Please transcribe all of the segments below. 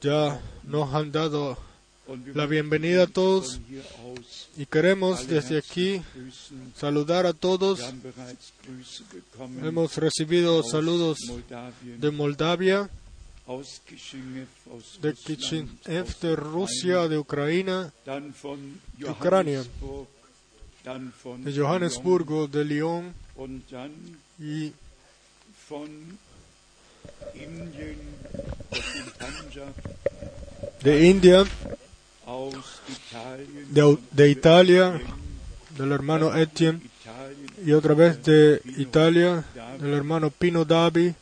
Ya nos han dado la bienvenida a todos y queremos desde aquí saludar a todos. Hemos recibido saludos de Moldavia, de Kishinev, de Rusia, de Ucrania, von Ucrania, de Johannesburgo, de Lyon. Y de India, de, Italia, del hermano Etienne y otra vez de Italia, del hermano Pino Davi.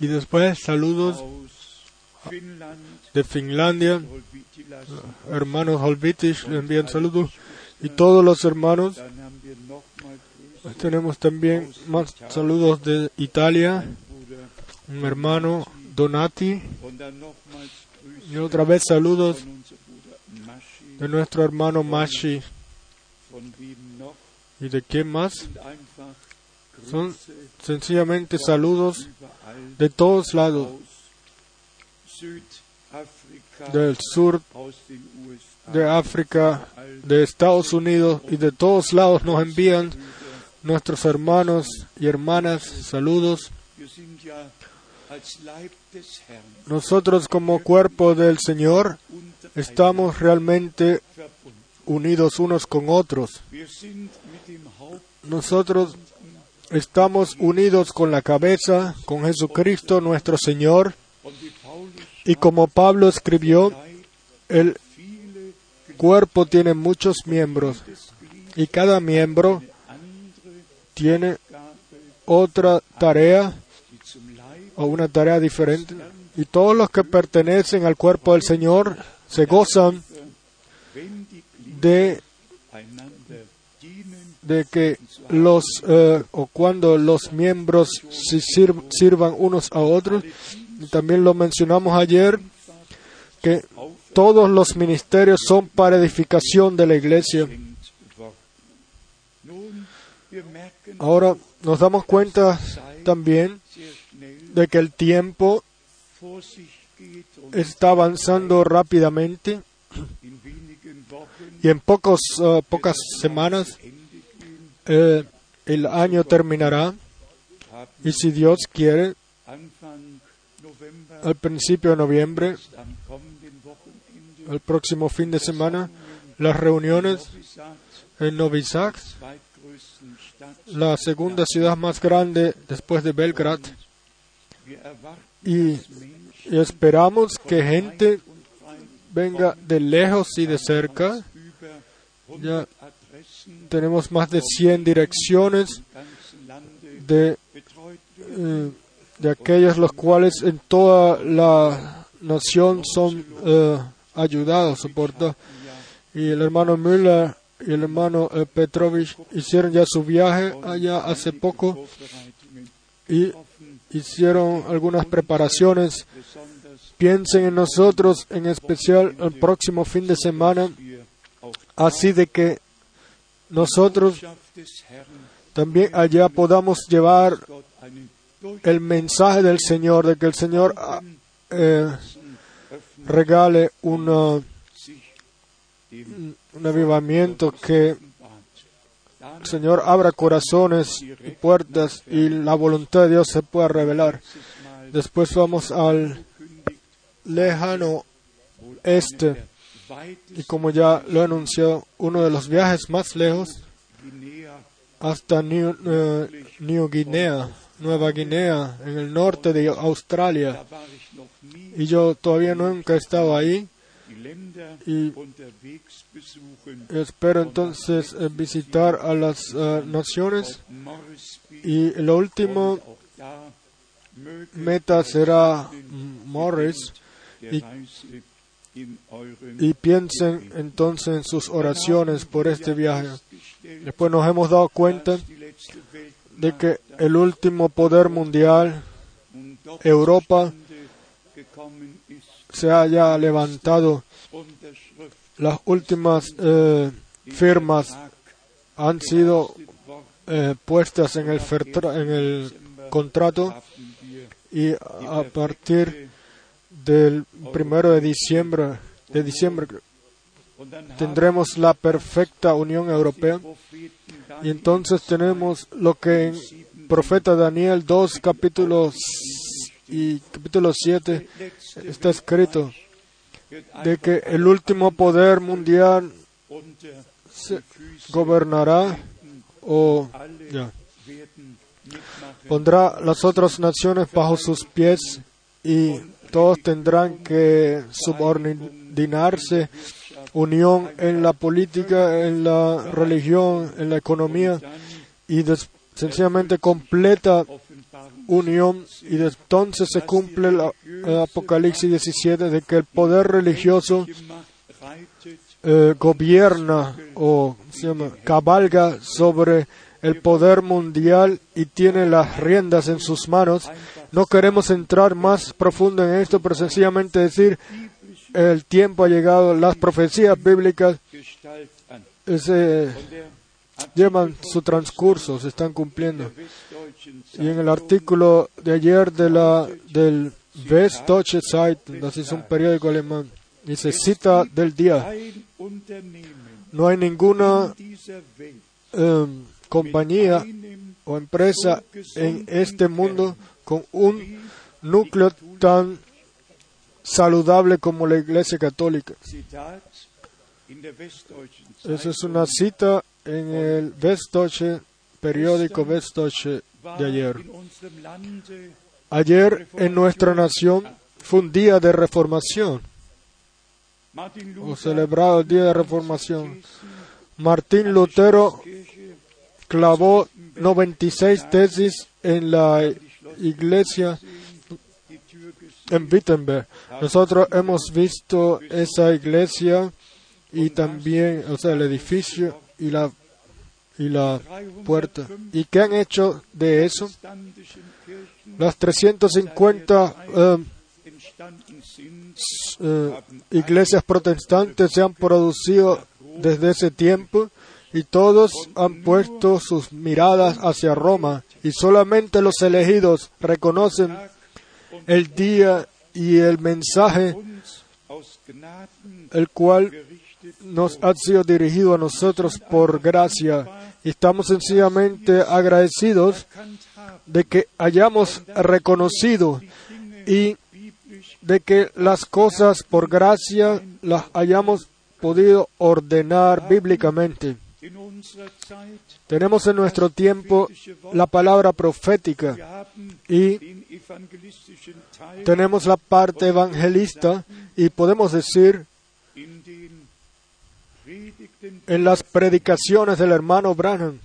Y después saludos de Finlandia, hermanos Holvitish le envían saludos. Y todos los hermanos. Tenemos también más saludos de Italia, Un hermano Donati y otra vez saludos de nuestro hermano Mashi y de quién más. Son sencillamente saludos de todos lados, del sur de África, de Estados Unidos y de todos lados nos envían nuestros hermanos y hermanas saludos. Nosotros como cuerpo del Señor estamos realmente unidos unos con otros. Nosotros estamos unidos con la cabeza, con Jesucristo nuestro Señor, y como Pablo escribió, el cuerpo tiene muchos miembros y cada miembro tiene otra tarea o una tarea diferente. Y todos los que pertenecen al cuerpo del Señor se gozan de, de que los eh, o cuando los miembros sirvan unos a otros. Y también lo mencionamos ayer que todos los ministerios son para edificación de la iglesia. Ahora nos damos cuenta también de que el tiempo está avanzando rápidamente y en pocos, eh, pocas semanas eh, el año terminará. Y si Dios quiere, al principio de noviembre, el próximo fin de semana, las reuniones en Novi Sad, la segunda ciudad más grande después de Belgrad, Wir erwarten, y, esperamos que gente venga de lejos y de cerca. Ya 100 Adressen tenemos más de 100 direcciones de, eh, de aquellos los cuales en toda la nación son eh, ayudados, soportados. Y el hermano Müller y el hermano eh, Petrovich hicieron ya su viaje allá hace poco y hicieron algunas preparaciones. Piensen en nosotros, en especial el próximo fin de semana, así de que nosotros también allá podamos llevar el mensaje del Señor, de que el Señor ah, eh, regale una- un avivamiento, que Señor abra corazones y puertas y la voluntad de Dios se pueda revelar. Después vamos al lejano este y como ya lo he anunciado, uno de los viajes más lejos hasta New, eh, Guinea, Nueva Guinea, en el norte de Australia. Y yo todavía nunca he estado ahí y espero entonces eh, visitar a las eh, naciones y da möge meta será Morris y- y piensen entonces en sus oraciones por este viaje. Después nos hemos dado cuenta de que el último poder mundial, Europa, se haya levantado. Las últimas eh, firmas han sido eh, puestas en el, contrato y a partir del primero de diciembre, de diciembre tendremos la perfecta Unión Europea. Y entonces tenemos lo que en Profeta Daniel 2, capítulo s- y capítulo 7 está escrito de que el último poder mundial se gobernará o pondrá las otras naciones bajo sus pies y todos tendrán que subordinarse unión en la política, en la religión, en la economía y sencillamente completa unión y entonces se cumple el Apocalipsis 17 de que el poder religioso eh, gobierna o se llama, cabalga sobre el poder mundial y tiene las riendas en sus manos. No queremos entrar más profundo en esto, pero sencillamente decir el tiempo ha llegado, las profecías bíblicas se llevan su transcurso, se están cumpliendo. Y en el artículo de ayer de la, del Westdeutsche Zeitung, das es un periódico alemán, dice cita del día, no hay ninguna em, compañía o empresa en este mundo con un núcleo tan saludable como la Iglesia Católica. Esa es una cita en el Westdeutsche periódico Westdeutsche de ayer. Ayer en nuestra nación fue un día de reformación, o celebrado el día de reformación. Martín Lutero clavó 96 tesis en la iglesia en Wittenberg. Nosotros hemos visto esa iglesia y también, o sea, el edificio y la y la puerta. ¿Y qué han hecho de eso? Las 350 eh, entstanden sind, eh, iglesias protestantes se han producido desde ese tiempo y todos han puesto sus miradas hacia Roma y solamente los elegidos reconocen el día y el mensaje el cual nos ha sido dirigido a nosotros por gracia estamos sencillamente agradecidos de que hayamos reconocido y de que las cosas por gracia las hayamos podido ordenar bíblicamente. Tenemos en nuestro tiempo la palabra profética y tenemos la parte evangelista y podemos decir en las predicaciones del hermano Branham,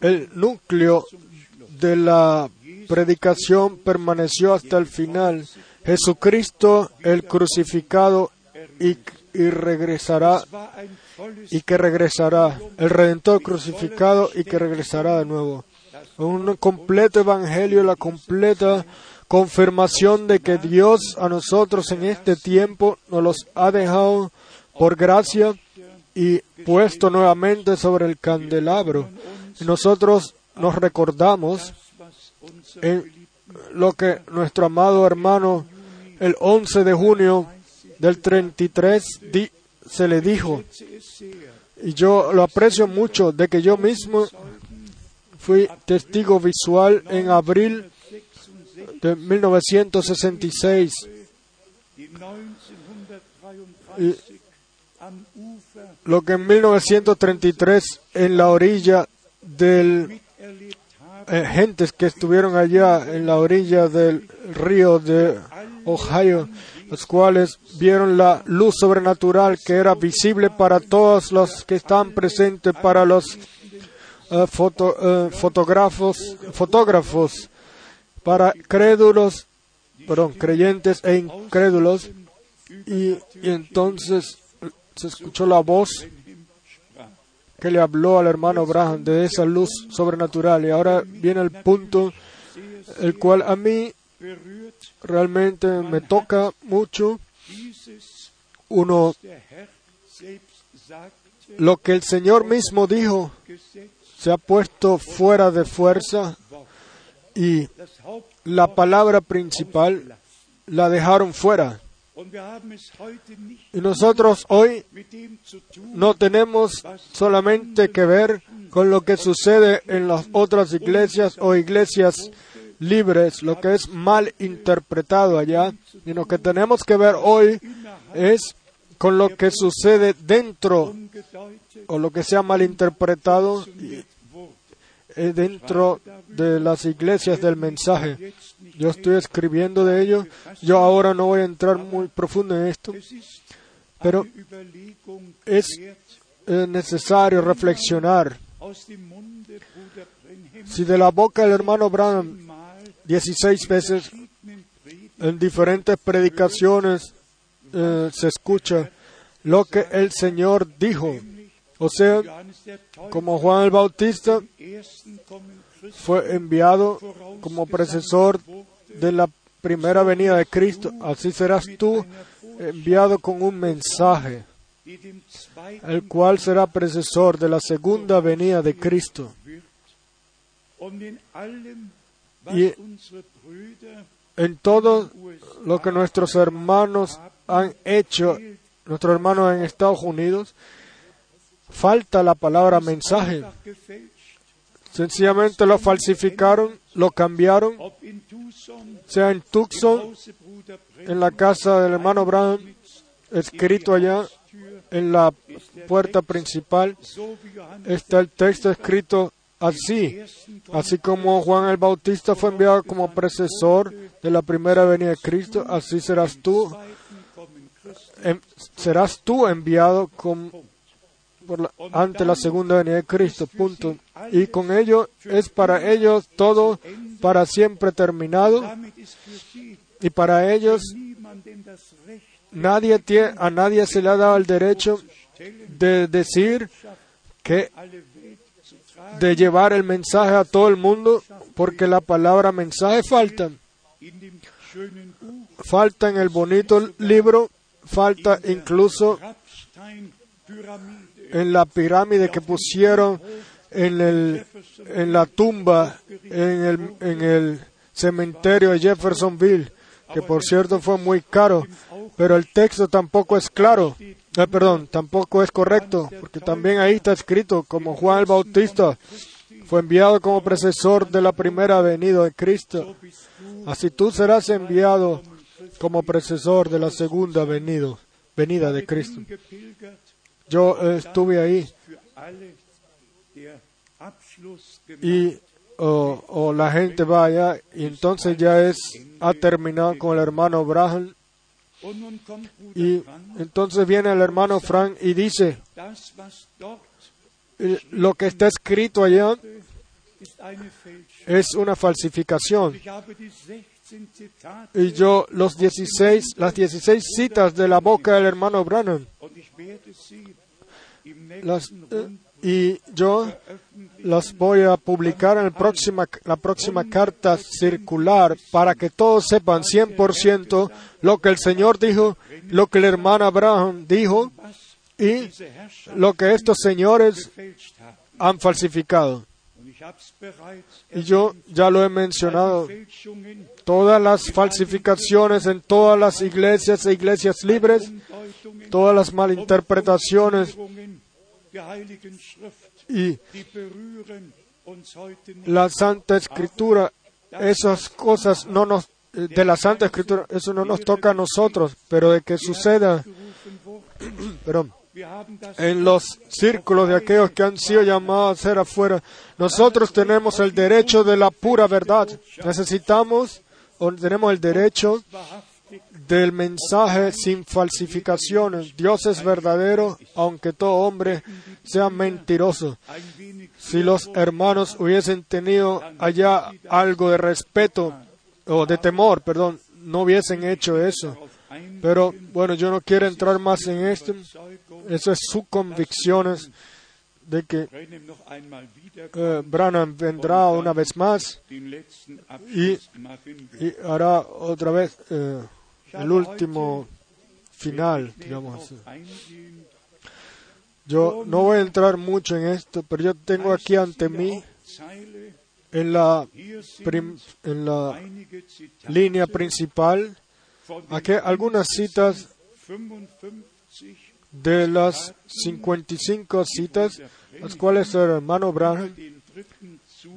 el núcleo de la predicación permaneció hasta el final. Jesucristo el crucificado y, y regresará y que regresará, el Redentor crucificado y que regresará de nuevo. Un completo evangelio, la completa confirmación de que Dios a nosotros en este tiempo nos los ha dejado por gracia y puesto nuevamente sobre el candelabro. Nosotros nos recordamos en lo que nuestro amado hermano el 11 de junio del 33 di- se le dijo, y yo lo aprecio mucho, de que yo mismo fui testigo visual en abril 66, de 1966 die 1933 Y- lo que en 1933 en la orilla del eh, gentes que estuvieron allá en la orilla del río de Ohio, los cuales vieron la luz sobrenatural que era visible para todos los que estaban presentes, para los eh, foto- eh, fotógrafos, fotógrafos, para crédulos, perdón, creyentes e incrédulos, y entonces se escuchó la voz que le habló al hermano Abraham de esa luz sobrenatural. Y ahora viene el punto el cual a mí realmente me toca mucho. Uno, lo que el Señor mismo dijo se ha puesto fuera de fuerza y la palabra principal la dejaron fuera. Y nosotros hoy no tenemos solamente que ver con lo que sucede en las otras iglesias o iglesias libres, lo que es mal interpretado allá, sino que tenemos que ver hoy es con lo que sucede dentro o lo que sea mal interpretado dentro de las iglesias del mensaje. Yo estoy escribiendo de ello. Yo ahora no voy a entrar muy profundo en esto. Pero es es necesario reflexionar. Si de la boca del hermano Branham mal 16 veces en diferentes predicaciones eh, se escucha lo que el Señor dijo. O sea, como Juan el Bautista fue enviado como precesor de la primera venida de Cristo, así serás tú enviado con un mensaje, el cual será precesor de la segunda venida de Cristo. Y- En todo lo que nuestros hermanos han hecho, nuestros hermanos en Estados Unidos, falta la palabra mensaje. Sencillamente lo falsificaron, lo cambiaron, sea en Tucson, en la casa del hermano Branham, escrito allá en la puerta principal, está el texto escrito así. Así como Juan el Bautista fue enviado como precesor de la primera venida de Cristo, así serás tú, em- serás tú enviado con- por la- ante la segunda venida de Cristo. Punto. Y con ello es para ellos todo para siempre terminado y para ellos nadie a nadie se le ha dado el derecho de decir que de llevar el mensaje a todo el mundo porque la palabra mensaje falta. Falta en el bonito libro, falta incluso en la pirámide que pusieron en, el, en la tumba en el, en el cementerio de Jeffersonville, que por cierto fue muy caro, pero el texto tampoco es claro, Eh, perdón, tampoco es correcto, porque también ahí está escrito como Juan el Bautista fue enviado como precesor de la primera venida de Cristo, así tú serás enviado como precesor de la segunda venida, venida de Cristo. Yo eh, estuve ahí. Y o, la gente va allá y entonces ya es ha terminado con el hermano Bruder y entonces viene el hermano Frank y dice eh, lo que está escrito allá es una falsificación Ich habe die 16 Zitate y yo los 16 las 16 citas de la boca del hermano Branham eh, y yo las voy a publicar en el próxima, la próxima carta circular para que todos sepan 100% lo que el Señor dijo, lo que el hermano Abraham dijo y lo que estos señores han falsificado. Y yo ya lo he mencionado, todas las falsificaciones en todas las iglesias e iglesias libres, todas las malinterpretaciones. Y la Santa Escritura, esas cosas no nos, eh, de la Santa Escritura, eso no nos toca a nosotros, pero de que suceda, perdón, en los círculos de aquellos que han sido llamados a ser afuera, nosotros tenemos el derecho de la pura verdad. Necesitamos o tenemos el derecho del mensaje sin falsificaciones. Dios es verdadero, aunque todo hombre sea mentiroso. Si los hermanos hubiesen tenido allá algo de respeto o de temor, perdón, no hubiesen hecho eso. Pero bueno, yo no quiero entrar más en esto. Esas es sus convicciones de que eh, Branham vendrá una vez más y hará otra vez eh, el último final, digamos Yo no voy a entrar mucho en esto, pero yo tengo aquí ante mí en la, en la línea principal. Aquí algunas citas 55 de las 55 citas, las cuales el hermano Branham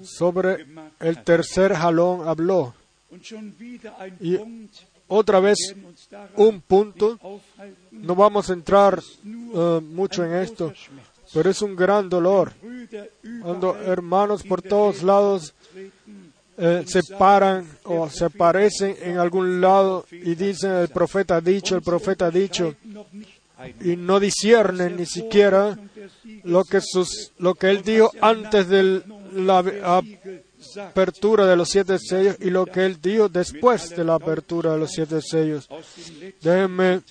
sobre el tercer jalón habló. Y otra vez un punto, no vamos a entrar eh, mucho en esto, pero es un gran dolor cuando hermanos por todos lados eh, se paran o se aparecen en algún lado y dicen el profeta ha dicho, el profeta ha dicho, y no disciernen ni siquiera lo que, sus, lo que él dijo antes de la apertura de los siete sellos y lo que él dijo después de la apertura de los siete sellos. Déjenme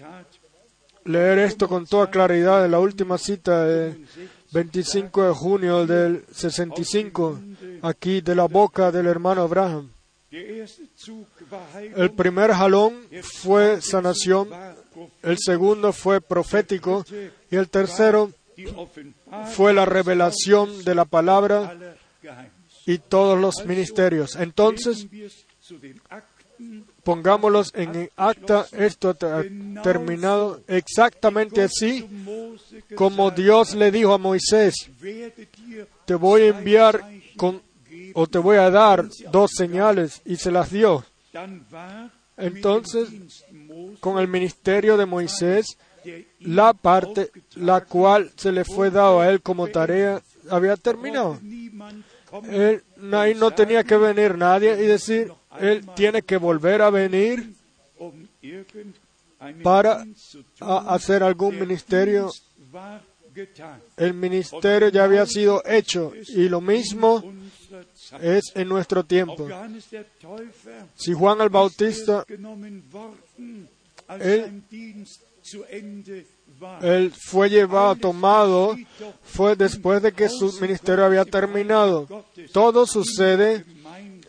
leer esto con toda claridad de la última cita de 25 de junio del 65, aquí de la boca del hermano Abraham. El primer jalón fue sanación, el segundo fue profético y el tercero fue la revelación de la palabra y todos los ministerios. Entonces, pongámoslos en acta, esto ha terminado exactamente así como Dios le dijo a Moisés, te voy a enviar con, o te voy a dar dos señales y se las dio. Entonces, con el ministerio de Moisés, la parte la cual se le fue dado a él como tarea había terminado. Él, ahí no tenía que venir nadie y decir, él tiene que volver a venir para hacer algún ministerio. El ministerio ya había sido hecho y lo mismo es en nuestro tiempo. Si Juan el Bautista, él, él fue llevado, tomado, fue después de que su ministerio había terminado. Todo sucede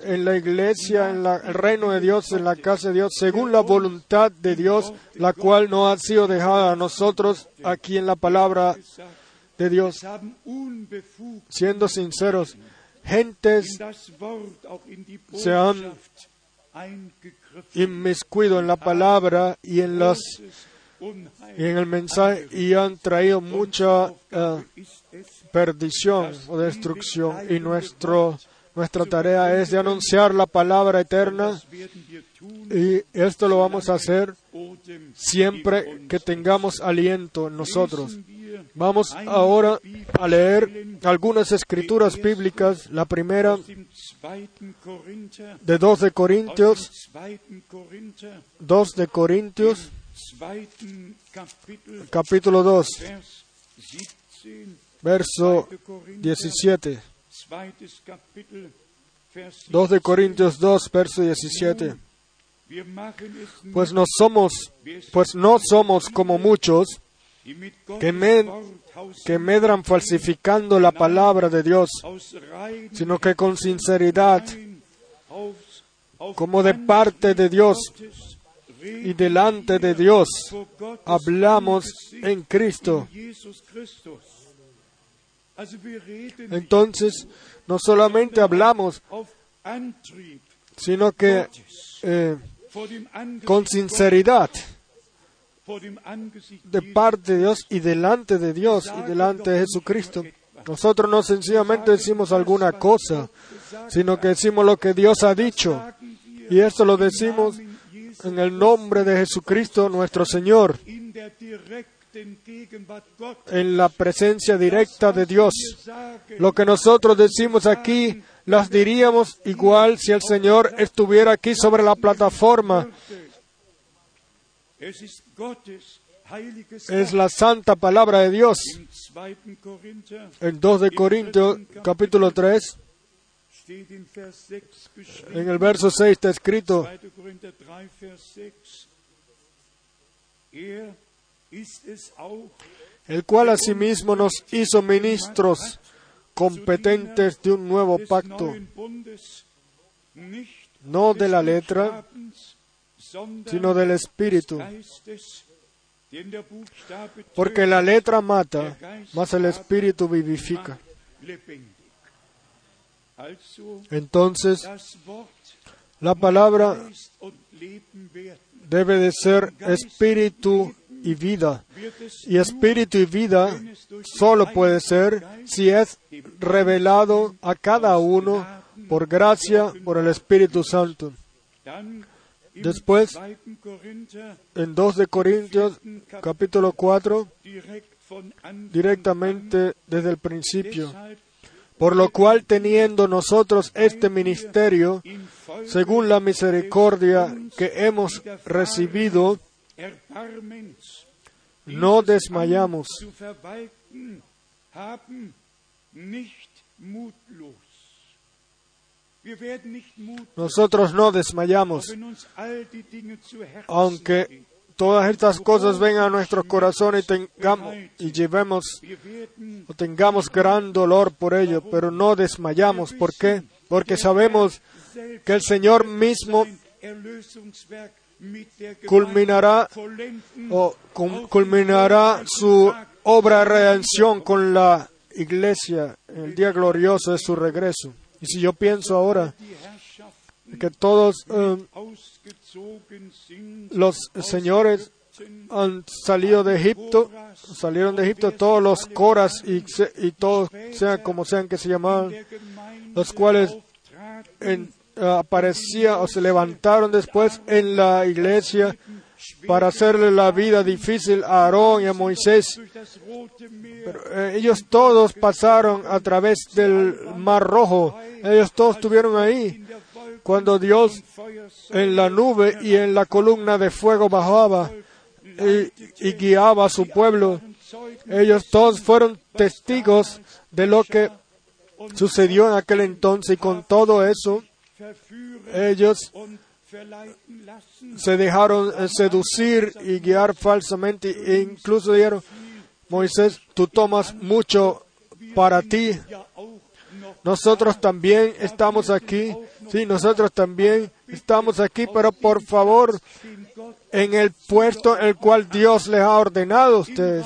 en la iglesia, en el reino de Dios, en la casa de Dios, según la voluntad de Dios, la cual no ha sido dejada a nosotros aquí en la palabra de Dios. Siendo sinceros, gentes se han inmiscuido en la palabra y en las y en el mensaje y han traído mucha eh, perdición o destrucción. Y nuestro nuestra tarea es de anunciar la palabra eterna y esto lo vamos a hacer siempre que tengamos aliento en nosotros. Vamos ahora a leer algunas escrituras bíblicas. La primera de 2 de Corintios, 2 de Corintios, capítulo 2, verso 17. 2 de Corintios 2, verso 17. Pues no somos, pues no somos como muchos que, med- que medran falsificando la palabra de Dios, sino que con sinceridad, como de parte de Dios y delante de Dios, hablamos en Cristo. Entonces, no solamente hablamos, sino que eh, con sinceridad de parte de Dios y delante de Dios y delante de Jesucristo. Nosotros no sencillamente decimos alguna cosa, sino que decimos lo que Dios ha dicho. Y esto lo decimos en el nombre de Jesucristo nuestro Señor, en la presencia directa de Dios. Lo que nosotros decimos aquí, las diríamos igual si el Señor estuviera aquí sobre la plataforma. Es la santa palabra de Dios. En 2 de Corintios capítulo 3, en el verso 6 está escrito, el cual asimismo nos hizo ministros competentes de un nuevo pacto, no de la letra, sino del Espíritu. Porque la letra mata, mas el Espíritu vivifica. Entonces, la palabra debe de ser espíritu y vida. Y espíritu y vida solo puede ser si es revelado a cada uno por gracia, por el Espíritu Santo. Después, 2. Korinther en 2 de Corintios, capítulo 4, direkt von Anfang directamente desde el principio. Por lo cual, teniendo nosotros este ministerio, según la misericordia que hemos recibido, no desmayamos. Nosotros no desmayamos, aunque todas estas cosas vengan a nuestro corazón y tengamos y llevemos o tengamos gran dolor por ello, pero no desmayamos. ¿Por qué? Porque sabemos que el Señor mismo culminará o culminará su obra de redención con la iglesia en el día glorioso de su regreso. Y si yo pienso ahora que todos sind los señores han salido de Egipto, salieron de Egipto todos los coras y, y todos, sean como sean que se llamaban, los cuales en- aparecía o se levantaron después en la iglesia para hacerle la vida difícil a Aarón y a Moisés. eh, ellos todos pasaron a través del Mar Rojo. Ellos todos estuvieron ahí cuando Dios en la nube y en la columna de fuego bajaba y, guiaba a su pueblo. Ellos todos fueron testigos de lo que sucedió en aquel entonces y con todo eso ellos. Se dejaron eh, seducir y guiar falsamente e incluso dijeron, Moisés, tú tomas mucho para ti. Nosotros también estamos aquí. Sí, nosotros también estamos aquí, pero por favor, en el puesto el cual Dios les ha ordenado a ustedes,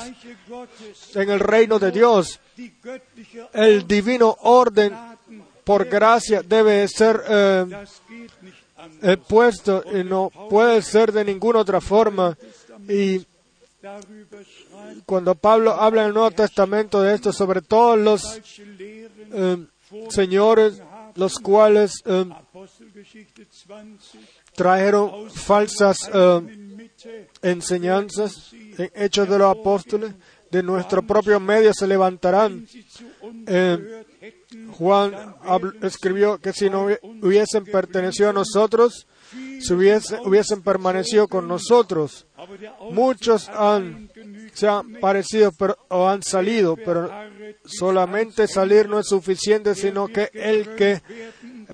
en el reino de Dios, el divino orden por gracia debe ser eh, eh, puesto y no puede ser de ninguna otra forma. Y cuando Pablo habla en el Nuevo Testamento de esto, sobre todos los eh, señores, los cuales 20, trajeron falsas Mitte enseñanzas en Hechos de los Apóstoles, de nuestro propio medio se levantarán. Juan escribió que si no hubi- hubiesen pertenecido a nosotros, si hubiese- hubiesen permanecido con nosotros. Muchos han, se han parecido o han salido, pero solamente salir no es suficiente, sino que el que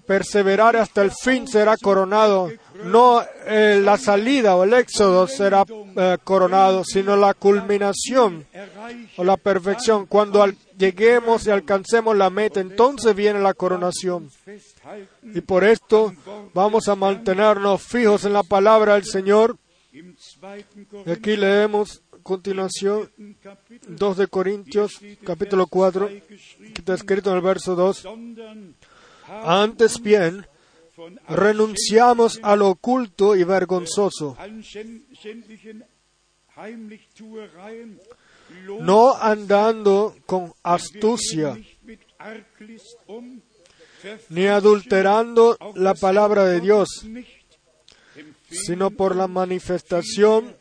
perseverare hasta el fin será coronado. No eh, la salida o el éxodo será eh, coronado, sino la culminación o la perfección. Cuando al- lleguemos y alcancemos la meta, entonces viene la coronación. Y por esto vamos a mantenernos fijos en la palabra del Señor. Y aquí leemos a continuación Kapitel 2 de Corintios, capítulo 4, que está escrito en el verso 2. sondern Antes bien, renunciamos a lo oculto y vergonzoso, no andando con astucia, ni adulterando la palabra de Dios, sino por la manifestación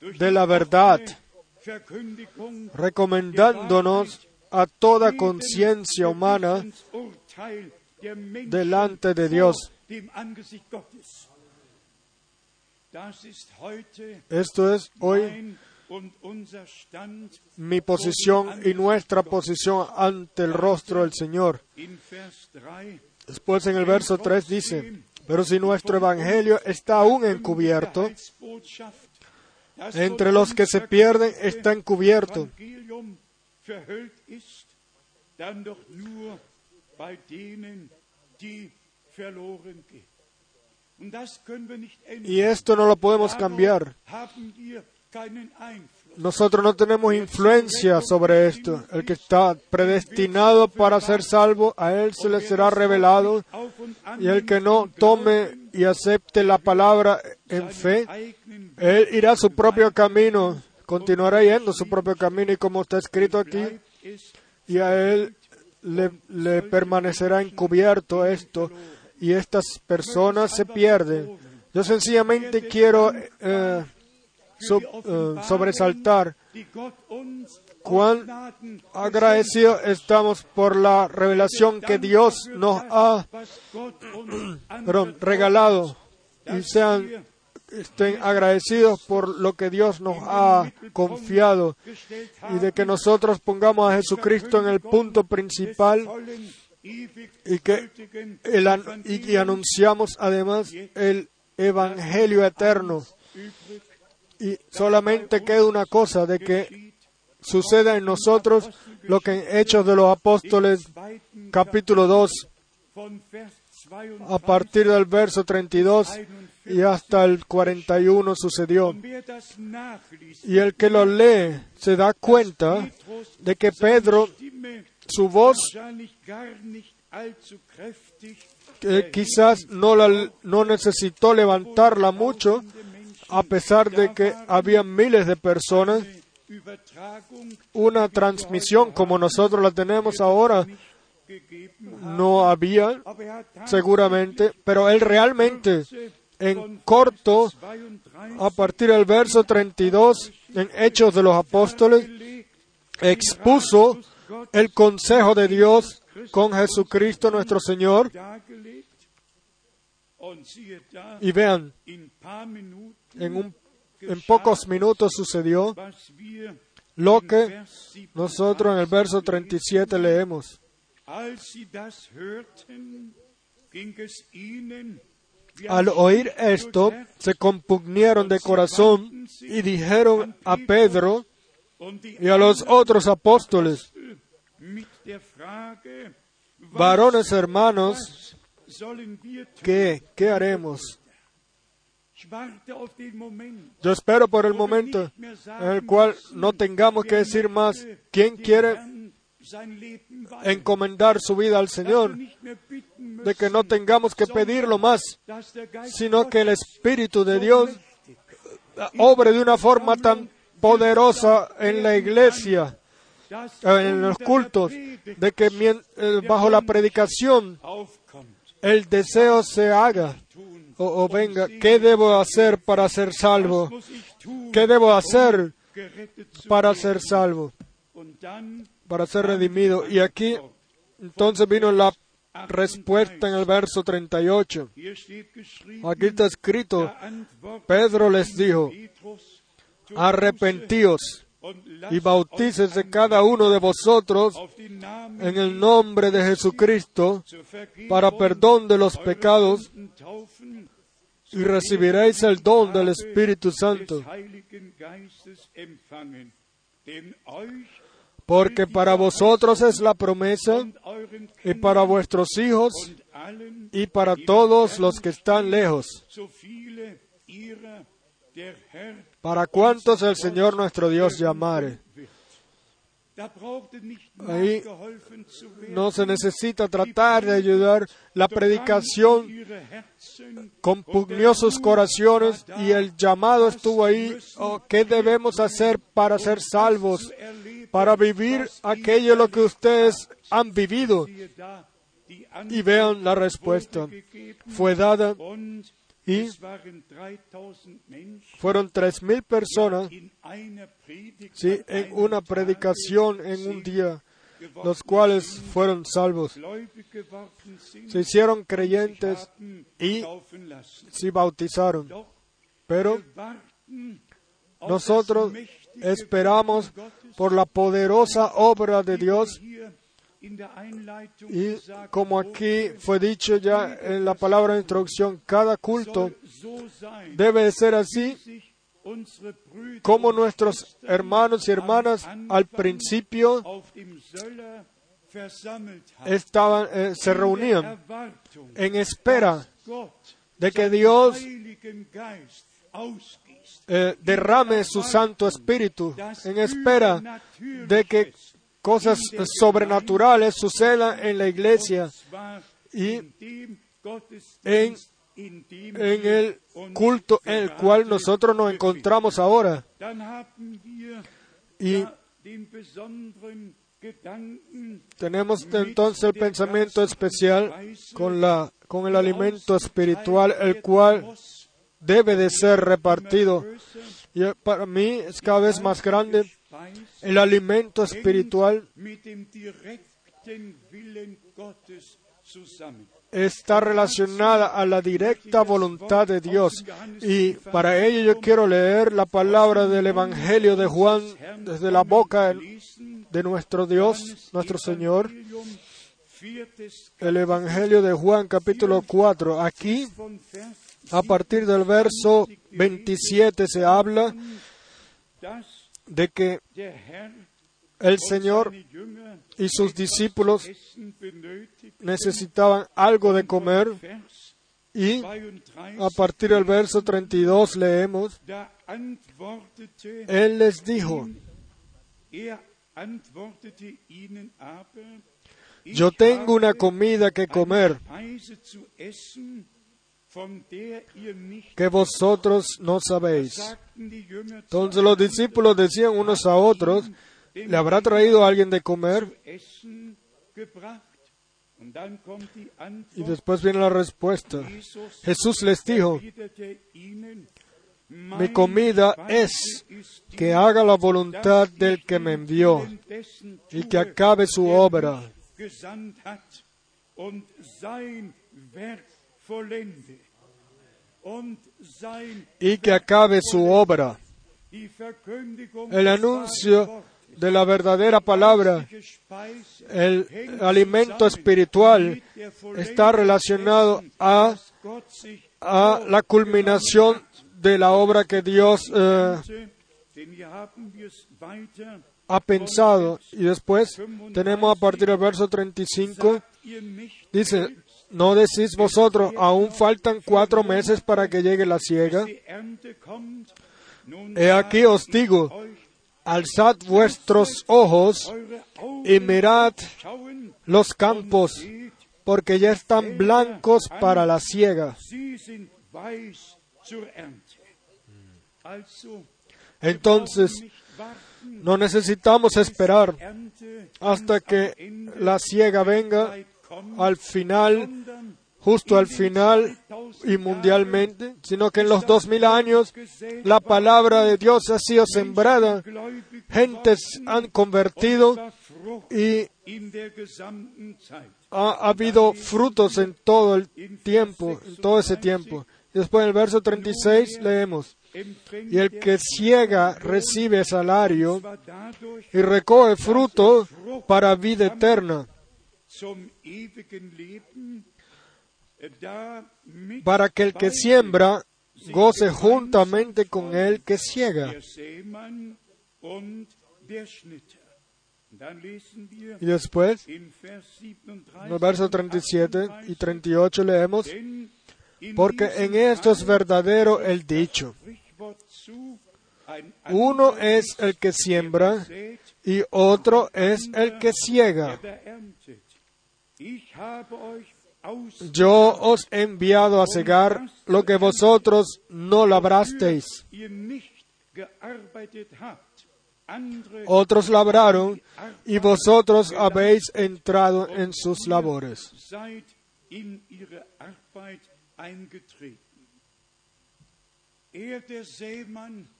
de la verdad, recomendándonos a toda conciencia humana delante de Dios. Esto es hoy mi posición y nuestra posición ante el rostro del Señor. in Vers 3. Después en el verso 3 dice, pero si nuestro evangelio está aún encubierto, entre los que se pierden está encubierto, y esto no lo podemos cambiar. Nosotros no tenemos influencia sobre esto. El que está predestinado para ser salvo, a él se le será revelado. Y el que no tome y acepte la palabra en fe, él irá su propio camino, continuará yendo su propio camino. Y como está escrito aquí, y a él le, le permanecerá encubierto esto, y estas personas se pierden. Yo sencillamente quiero eh, eh, sobresaltar cuán agradecidos estamos por la revelación que Dios nos ha regalado y sean estén agradecidos por lo que Dios nos ha confiado y de que nosotros pongamos a Jesucristo en el punto principal y que y que anunciamos además el evangelio eterno y solamente queda una cosa de que suceda en nosotros lo que en Hechos de los Apóstoles capítulo 2 a partir del verso 32 y hasta el 41 sucedió. Y el que lo lee se da cuenta de que Pedro, su voz eh, quizás no, la, no necesitó levantarla mucho, a pesar de que había miles de personas, una transmisión como nosotros la tenemos ahora no había seguramente, pero él realmente en corto, a partir del verso 32, en Hechos de los Apóstoles, expuso el consejo de Dios con Jesucristo nuestro Señor. Y vean, en, pocos minutos sucedió lo que nosotros en el verso 37 leemos. Al oír esto, se compugnieron de corazón y dijeron a Pedro y a los otros apóstoles, varones hermanos, ¿qué, qué haremos? Yo espero por el momento en el cual no tengamos que decir más, ¿quién quiere encomendar su vida al Señor? De que no tengamos que pedirlo más, sino que el Espíritu de Dios obre de una forma tan poderosa en la iglesia, en los cultos, de que eh, bajo la predicación el deseo se haga o, o venga. ¿Qué debo hacer para ser salvo? ¿Qué debo hacer para ser salvo? Para ser redimido. Y aquí entonces vino la respuesta en el verso 38. Aquí está escrito, Pedro les dijo, arrepentíos y bautícese cada uno de vosotros en el nombre de Jesucristo para perdón de los pecados y recibiréis el don del Espíritu Santo. Porque para vosotros es la promesa y para vuestros hijos y para todos los que están lejos, para cuantos el Señor nuestro Dios llamare. Ahí no se necesita tratar de ayudar. La predicación compugnió sus corazones y el llamado estuvo ahí. Oh, ¿Qué debemos hacer para ser salvos? Para vivir aquello lo que ustedes han vivido. Y vean la respuesta. Fue dada y fueron tres mil personas sí, en una predicación en un día, los cuales fueron salvos. Se hicieron creyentes y se bautizaron. Pero nosotros esperamos por la poderosa obra de Dios y como aquí fue dicho ya en la palabra de introducción, cada culto debe de ser así como nuestros hermanos y hermanas al principio estaban, eh, se reunían en espera de que Dios eh, derrame su Santo Espíritu en espera de que cosas sobrenaturales sucedan en la iglesia y en, en el culto en el cual nosotros nos encontramos ahora. Y tenemos entonces el pensamiento especial con, la, con el alimento espiritual, el cual debe de ser repartido. Y para mí es cada vez más grande el alimento espiritual está relacionada a la directa voluntad de Dios. Y para ello yo quiero leer la palabra del Evangelio de Juan desde la boca de nuestro Dios, nuestro Señor. El Evangelio de Juan capítulo 4. Aquí, a partir del verso 27, se habla de que el Señor y sus discípulos necesitaban algo de comer. Y a partir del verso 32 leemos, Él les dijo, yo tengo una comida que comer que vosotros no sabéis. Entonces los discípulos decían unos a otros, ¿le habrá traído alguien de comer? Y después viene la respuesta. Jesús les dijo, mi comida es que haga la voluntad del que me envió y que acabe su obra y que acabe su obra. El anuncio de la verdadera palabra, el alimento espiritual, está relacionado a, a la culminación de la obra que Dios eh, ha pensado. Y después tenemos a partir del verso 35, dice, ¿no decís vosotros, aún faltan cuatro meses para que llegue la siega? He aquí os digo, alzad vuestros ojos y mirad los campos, porque ya están blancos para la siega. Entonces, no necesitamos esperar hasta que la siega venga al final justo al final y mundialmente, sino que en los dos mil años la palabra de Dios ha sido sembrada, gentes han convertido y ha, habido frutos en todo el tiempo, en todo ese tiempo. Después en el verso 36 leemos, y el que ciega recibe salario y recoge fruto para vida eterna para que el que siembra goce juntamente con el que ciega. Y después, en los versos 37 y 38 leemos, porque en esto es verdadero el dicho. Uno es el que siembra y otro es el que ciega. Yo os he enviado a cegar lo que vosotros no labrasteis. Otros labraron y vosotros habéis entrado en sus labores.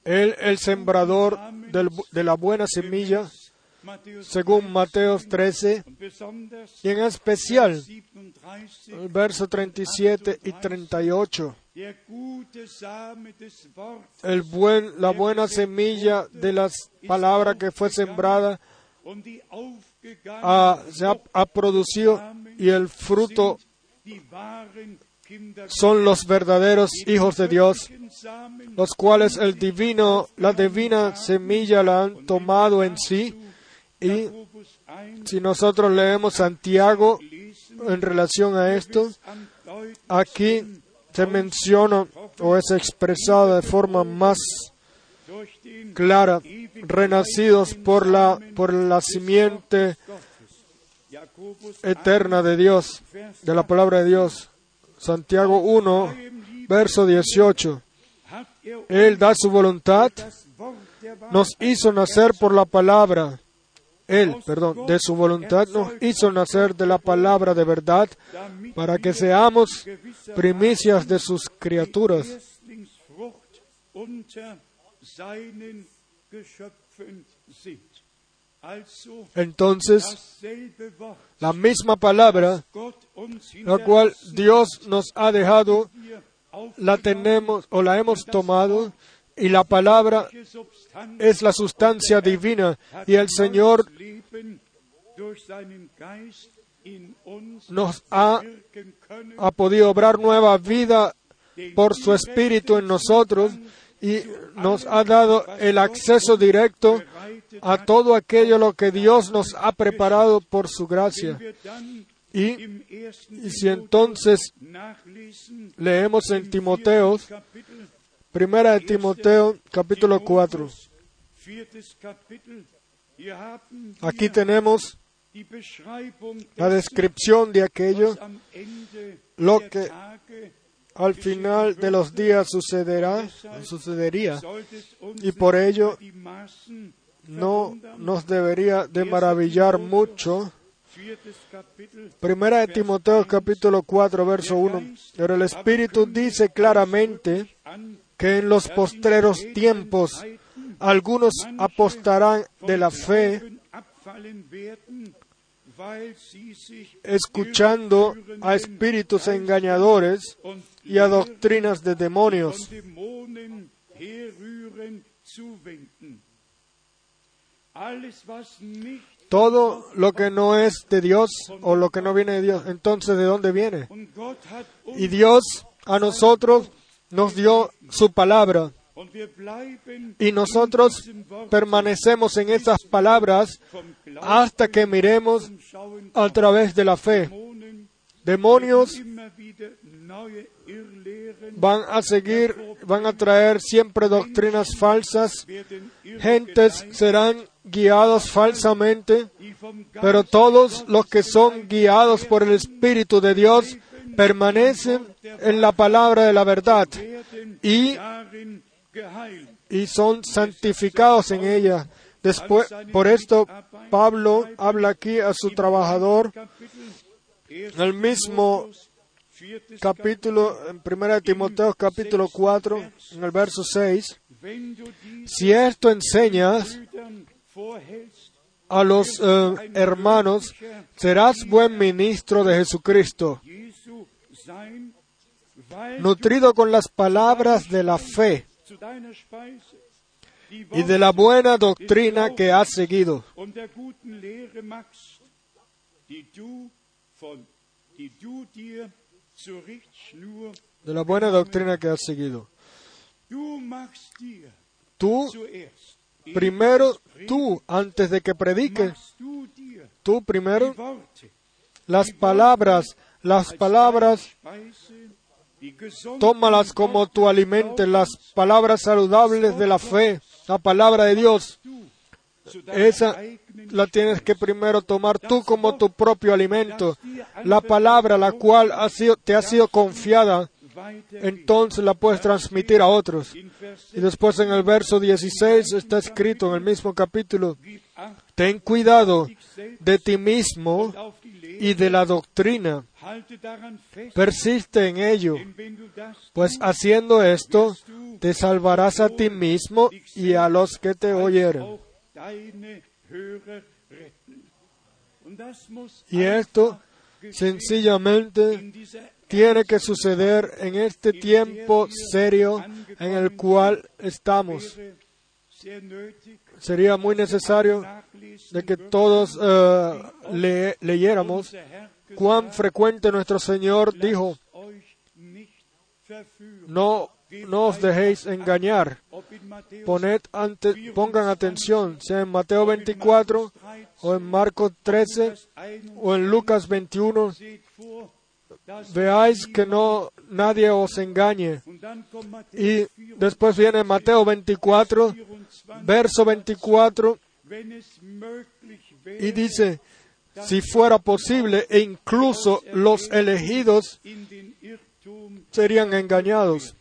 Él, el sembrador de la buena semilla, según Mateo 13, y en especial el verso 37 y 38. El buen, la buena semilla de las palabras que fue sembrada ha, se ha producido y el fruto son los verdaderos hijos de Dios, los cuales el divino, la divina semilla la han tomado en sí y si nosotros leemos Santiago en relación a esto, aquí se menciona o es expresada de forma más clara, renacidos por la, por la simiente eterna de Dios, de la palabra de Dios. Santiago 1, verso 18. hat er Él da su voluntad, nos hizo nacer por la palabra. Él, perdón, de su voluntad nos hizo nacer de la palabra de verdad para que seamos primicias de sus criaturas. Entonces, la misma palabra, la cual Dios nos ha dejado, la tenemos o la hemos tomado y la palabra es la sustancia divina y el Señor nos ha, ha podido obrar nueva vida por su espíritu en nosotros y nos ha dado el acceso directo a todo aquello lo que Dios nos ha preparado por su gracia. Y, y si entonces leemos en Timoteo, Kapitel, primera de Timoteo, capítulo 4, viertes Kapitel, hier haben aquí tenemos la descripción de aquello lo que al final de los días sucederá, sucedería, y por ello no nos debería de maravillar mucho. Primera de Timoteo capítulo 4 verso 1. Pero el Espíritu dice claramente que en los postreros tiempos algunos apostarán de la fe escuchando a espíritus engañadores y a doctrinas de demonios. Todo lo que no es de Dios o lo que no viene de Dios, entonces ¿de dónde viene? Y Dios a nosotros nos dio su palabra y nosotros permanecemos en esas palabras hasta que miremos a través de la fe. Demonios van a seguir, van a traer siempre doctrinas falsas, gentes serán guiados falsamente, pero todos los que son guiados por el Espíritu de Dios permanecen en la palabra de la verdad y, y son santificados en ella. Después, por esto, Pablo habla aquí a su trabajador en el mismo capítulo, en 1 Timoteo capítulo 4, en el verso 6, Wenn du dies si esto enseñas a los eh, hermanos, serás buen ministro de Jesucristo, nutrido con las palabras de la fe y de la buena doctrina que has seguido. De la buena doctrina que has seguido. Tú, primero, tú, antes de que prediques, tú primero, las palabras, las palabras, tómalas como tu alimento, las palabras saludables de la fe, la palabra de Dios. Esa la tienes que primero tomar tú como tu propio alimento. La palabra la cual te ha sido confiada, entonces la puedes transmitir a otros. Y después en el verso 16 está escrito en el mismo capítulo, ten cuidado de ti mismo y de la doctrina. Persiste en ello, pues haciendo esto te salvarás a ti mismo y a los que te muss Y esto sencillamente tiene que suceder en este tiempo serio en el cual estamos. Sería muy necesario de que todos eh, le- leyéramos cuán frecuente nuestro Señor dijo, no, no os dejéis engañar. Poned ante- pongan atención, sea en Mateo 24 o en Marcos 13 1 o en Lucas 21, seht vor, veáis que no nadie os engañe. Y 24, después viene Mateo 24, verso 24, wenn es möglich y dice, si fuera posible, e incluso los elegidos serían engañados.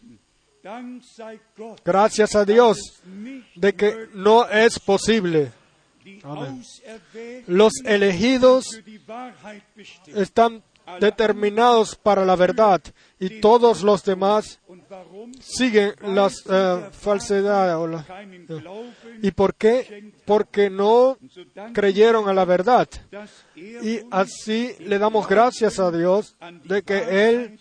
Gracias a Dios de que no es posible. Los elegidos están determinados para la verdad y todos los demás siguen las eh, falsedades. Glauben, ¿Y por qué? Porque no creyeron a la verdad. er Y así le damos gracias a Dios de que Él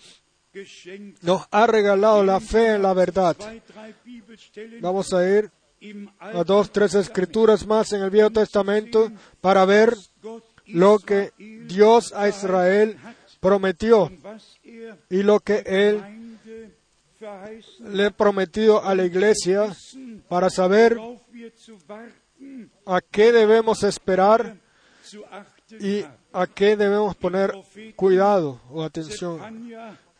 nos ha regalado la fe en la verdad. Vamos a ir a dos, tres escrituras más en el Viejo Testamento para ver lo que Dios a Israel prometió y lo que Él le prometió a la iglesia para saber a qué debemos esperar y a qué debemos poner cuidado o atención.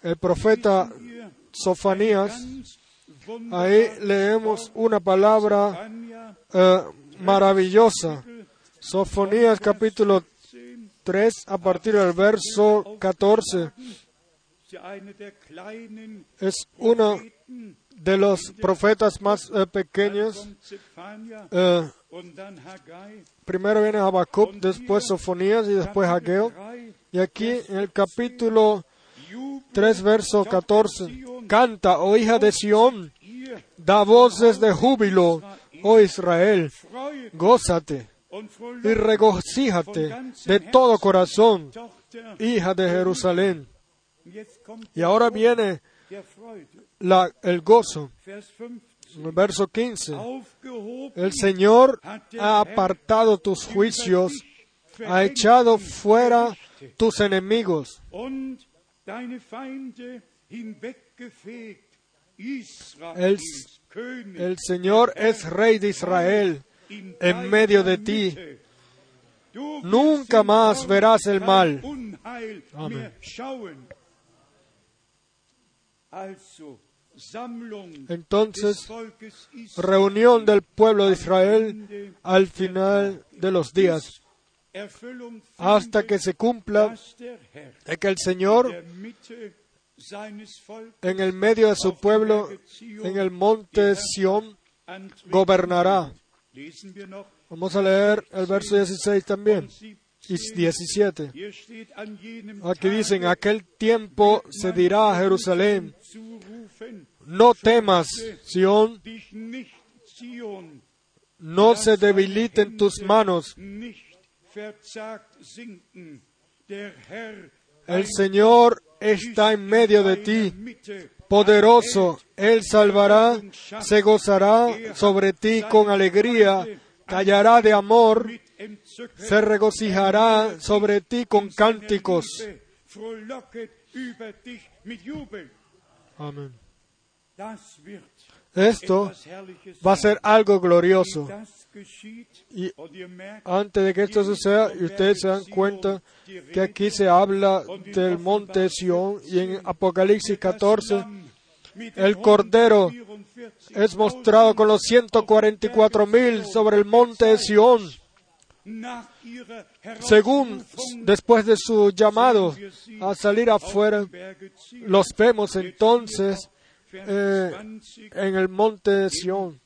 El profeta Sofanías, ahí leemos una palabra eh, maravillosa. Sofonías capítulo 3 a partir del verso 14 sie eine der kleinen es uno de los profetas más eh, pequeños. Eh, primero viene Habacuc, después Sofonías y después Ageo. Drei, Y aquí en el capítulo Jubel, 3, verso 14, canta, oh hija de Sión, da voces de júbilo, oh Israel, gózate y regocíjate de todo corazón, hija de Jerusalén. Y ahora viene el gozo. Vers 15. En el verso 15, Aufgehoben el Señor ha apartado tus juicios, ha echado fuera tus enemigos. El- Señor es Rey de Israel en medio de ti. Nunca más verás el mal. Sammlung Entonces, reunión del pueblo de Israel al final de los días, hasta que se cumpla de que el Señor en el medio de su pueblo, en el monte Sión, gobernará. Vamos a leer el verso 16 también. y 17. Hier steht an jenem Aquí dice, en Tage aquel tiempo se dirá a Jerusalén, no temas, Sión, no se debiliten tus manos. El Señor está en medio de ti, poderoso, Él salvará, se gozará sobre ti con alegría, callará de amor, se regocijará sobre ti con cánticos. Amén. Esto va a ser algo glorioso. Y antes de que esto suceda, y ustedes se dan cuenta que aquí se habla del monte Sión y en Apocalipsis 14 el Cordero es mostrado con los 144 mil sobre el monte de Sión. Según después de su llamado a salir afuera, los vemos entonces eh, en el monte de Sión.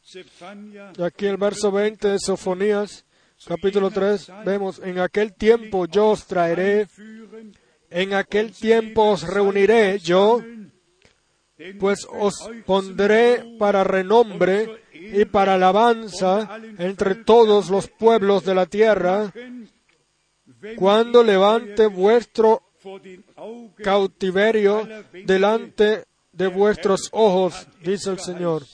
Y aquí el verso 20 de Sofonías, capítulo 3, vemos, en aquel tiempo yo os traeré, en aquel tiempo os reuniré yo, pues os pondré para renombre y para alabanza entre todos los pueblos de la tierra, cuando levante vuestro cautiverio delante de vuestros ojos, dice el Señor.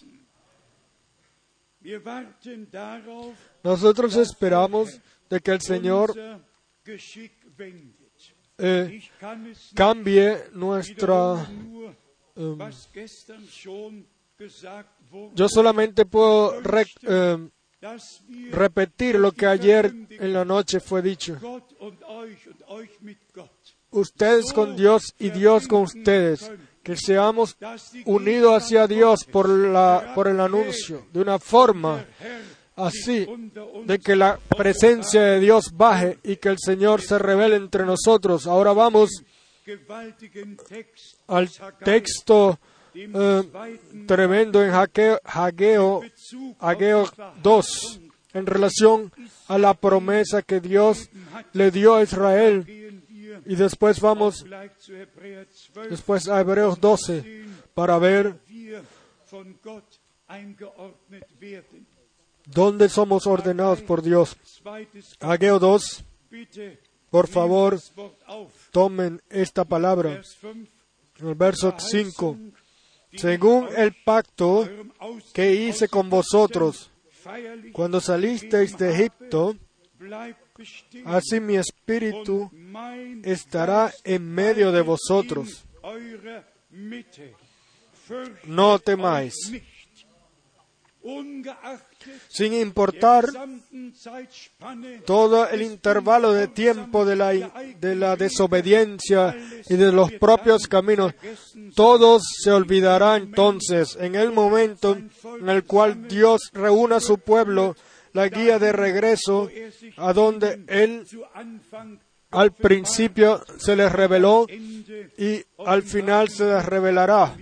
Nosotros esperamos de que el Señor eh, cambie nuestra... um, yo solamente puedo eh, repetir lo que ayer en la noche fue dicho. ustedes con Dios y Dios con ustedes, que seamos unidos hacia Dios por, el anuncio, de una forma así, de que la presencia de Dios baje y que el Señor se revele entre nosotros. Ahora vamos al texto eh, tremendo en Hageo 2 en relación a la promesa que Dios le dio a Israel. Y después vamos después a Hebreos 12 para ver dónde somos ordenados por Dios. Ageo 2, por favor, tomen esta palabra. El verso 5, según el pacto que hice con vosotros cuando salisteis de Egipto, así mi espíritu estará en medio de vosotros. No temáis. Sin importar todo el intervalo de tiempo de la, de la desobediencia y de los propios caminos, todos se olvidará entonces en el momento en el cual Dios reúna a su pueblo la guía de regreso a donde Él al principio se les reveló y al final se les revelará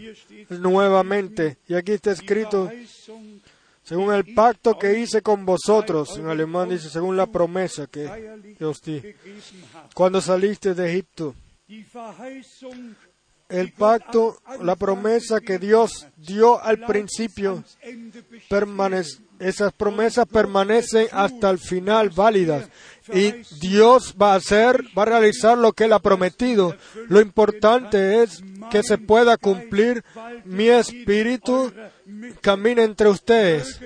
nuevamente. Y aquí está escrito, según el pacto que hice con vosotros, en alemán dice, según la promesa que os di, cuando saliste de Egipto. El pacto, la promesa que Dios dio al principio, permanece, esas promesas permanecen hasta el final válidas. Y Dios va a hacer, va a realizar lo que Él ha prometido. Lo importante es que se pueda cumplir mi espíritu camina entre ustedes.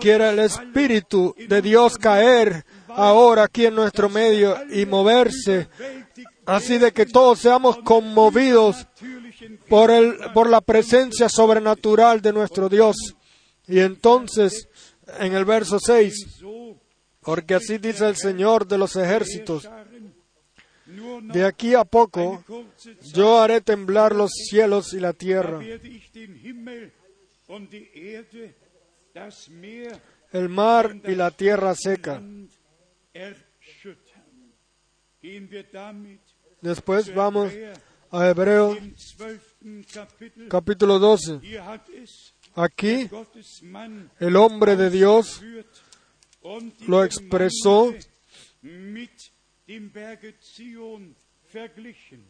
Quiera el Espíritu de Dios caer ahora aquí en nuestro medio y moverse, así de que todos seamos conmovidos por, el, por la presencia sobrenatural de nuestro Dios. Y entonces, en el verso 6, porque así dice el Señor de los ejércitos, de aquí a poco yo haré temblar los cielos y la tierra. El mar y la tierra seca. Después vamos a Hebreos capítulo 12. Aquí el hombre de Dios lo expresó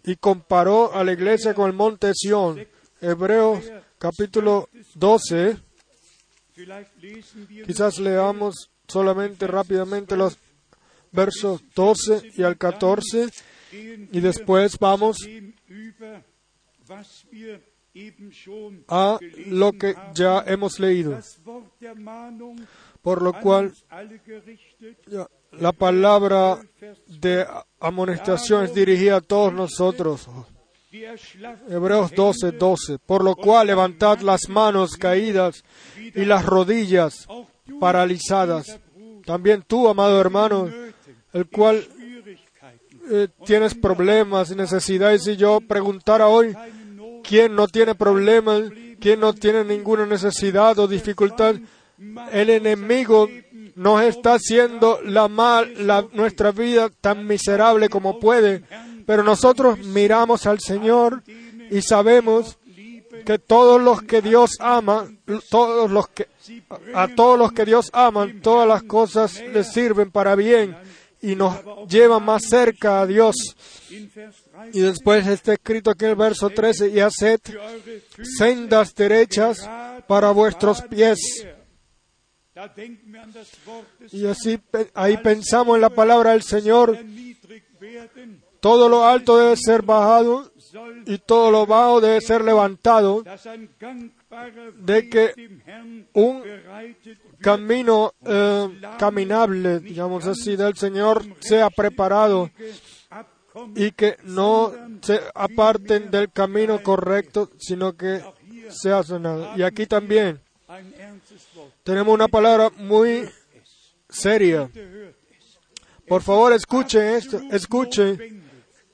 y comparó a la iglesia con el monte Sión. Hebreos capítulo 12. Quizás leamos solamente rápidamente los versos 12 y al 14 y después vamos a lo que ya hemos leído. Por lo cual, la palabra de amonestación es dirigida a todos nosotros. Hebreos 12, 12. Por lo cual levantad las manos caídas y las rodillas paralizadas. También tú, amado hermano, el cual eh, tienes problemas y necesidades, y yo preguntara hoy, ¿quién no tiene problemas? ¿Quién no tiene ninguna necesidad o dificultad? El enemigo nos está haciendo la mal, la, nuestra vida tan miserable como puede, pero nosotros miramos al Señor y sabemos que todos los que Dios ama, todos los que a todos los que Dios aman, todas las cosas les sirven para bien y nos llevan más cerca a Dios. Y después está escrito aquí en el verso 13, y haced sendas derechas para vuestros pies. Y así ahí pensamos en la palabra del Señor. Todo lo alto debe ser bajado y todo lo bajo debe ser levantado. De que un camino eh, caminable, digamos así, del Señor sea preparado y que no se aparten del camino correcto, sino que sea sanado. Y aquí también tenemos una palabra muy seria. Por favor, escuchen esto, escuchen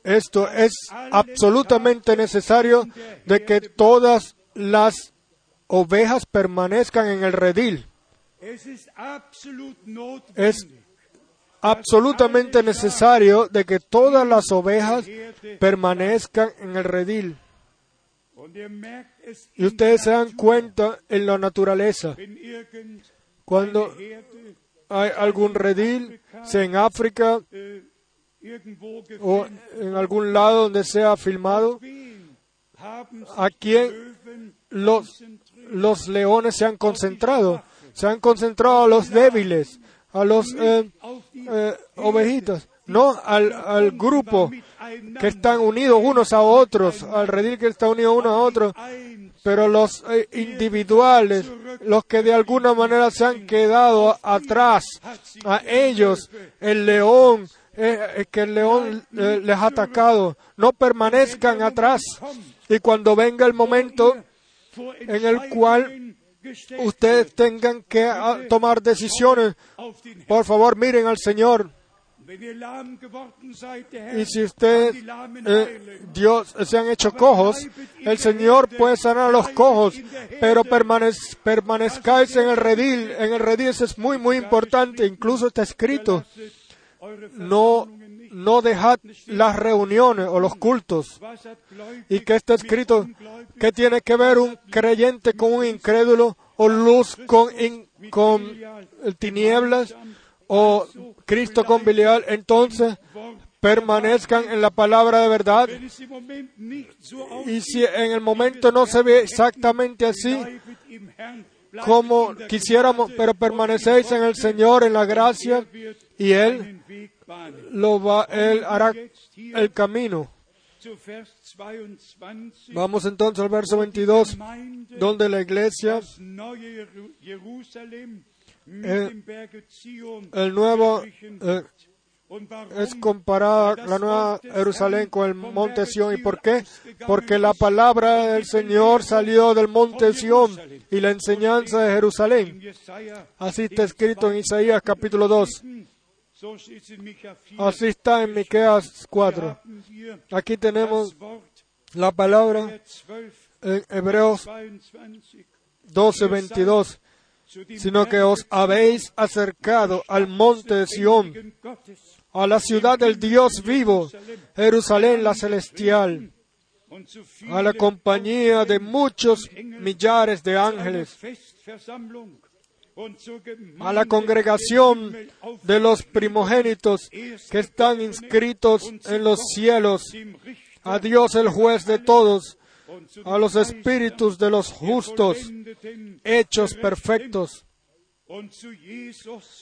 esto es absolutamente necesario de que todas las ovejas permanezcan en el redil. Es absolutamente necesario de que todas las ovejas permanezcan en el redil. Y ustedes se dan cuenta en la naturaleza. Cuando hay algún redil, sea en África o en algún lado donde sea filmado, ¿a quién los, los leones se han concentrado? Se han concentrado a los débiles, a los eh, eh, ovejitas, no al, al grupo que están unidos unos a otros, al redil que está unido uno a otro, pero los eh, individuales, los que de alguna manera se han quedado atrás, a ellos el león, eh, eh, que el león les ha atacado, no permanezcan atrás. Y cuando venga el momento en el cual ustedes tengan que ah, tomar decisiones, por favor miren al Señor. Y si ustedes, eh. Dios, se han hecho cojos, el Señor puede sanar a los cojos, pero permanez- permanezcáis en el redil. En el redil es muy, muy importante. Incluso está escrito, no. No dejad las reuniones o los cultos. ¿Y qué está escrito? ¿Qué tiene que ver un creyente con un incrédulo o luz con, con tinieblas o Cristo con Belial? Entonces permanezcan en la palabra de verdad. Y si en el momento no se ve exactamente así como quisiéramos, pero permanecéis en el Señor, en la gracia, y Él. Lo va, Él hará el camino. Zu Vers 22. Vamos entonces al verso 22, Gemeinde, donde la iglesia, Eh, el nuevo, eh, es comparada la nueva Jerusalén con el monte Sión. ¿Y por qué? Porque la palabra del Señor salió del monte Sión y la enseñanza de Jerusalén. Así está escrito en Isaías capítulo 2. So steht es in Micha 4. Así está en Miqueas 4. haben wir Aquí tenemos la palabra der 12, en Hebreos 22. 12, 22, Zu dem sino que os habéis acercado al monte de Sión, a la ciudad del Dios vivo, Jerusalén la celestial, a la compañía de muchos millares de ángeles, a la congregación de los primogénitos que están inscritos en los cielos, a Dios el juez de todos, a los espíritus de los justos, hechos perfectos,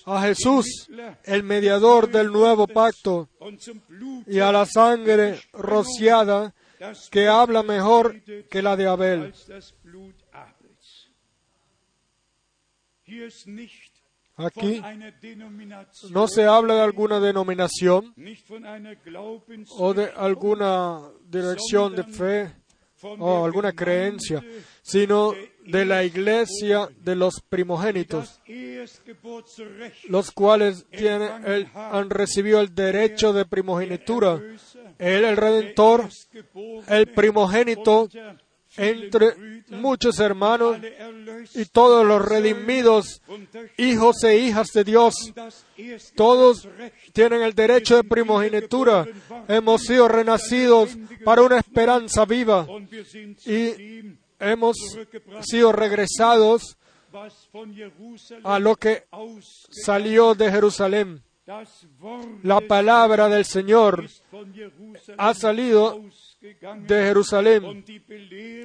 a Jesús, el mediador del nuevo pacto, y a la sangre rociada que habla mejor que la de Abel. Aquí no se habla de alguna denominación o de alguna dirección de fe o alguna creencia, sino de la iglesia de los primogénitos, los cuales tienen el- han recibido el derecho de primogenitura. Él, el Redentor, el primogénito entre muchos hermanos y todos los redimidos, hijos e hijas de Dios. Todos tienen el derecho de primogenitura. Hemos sido renacidos para una esperanza viva y hemos sido regresados a lo que salió de Jerusalén. La palabra del Señor ha salido de Jerusalén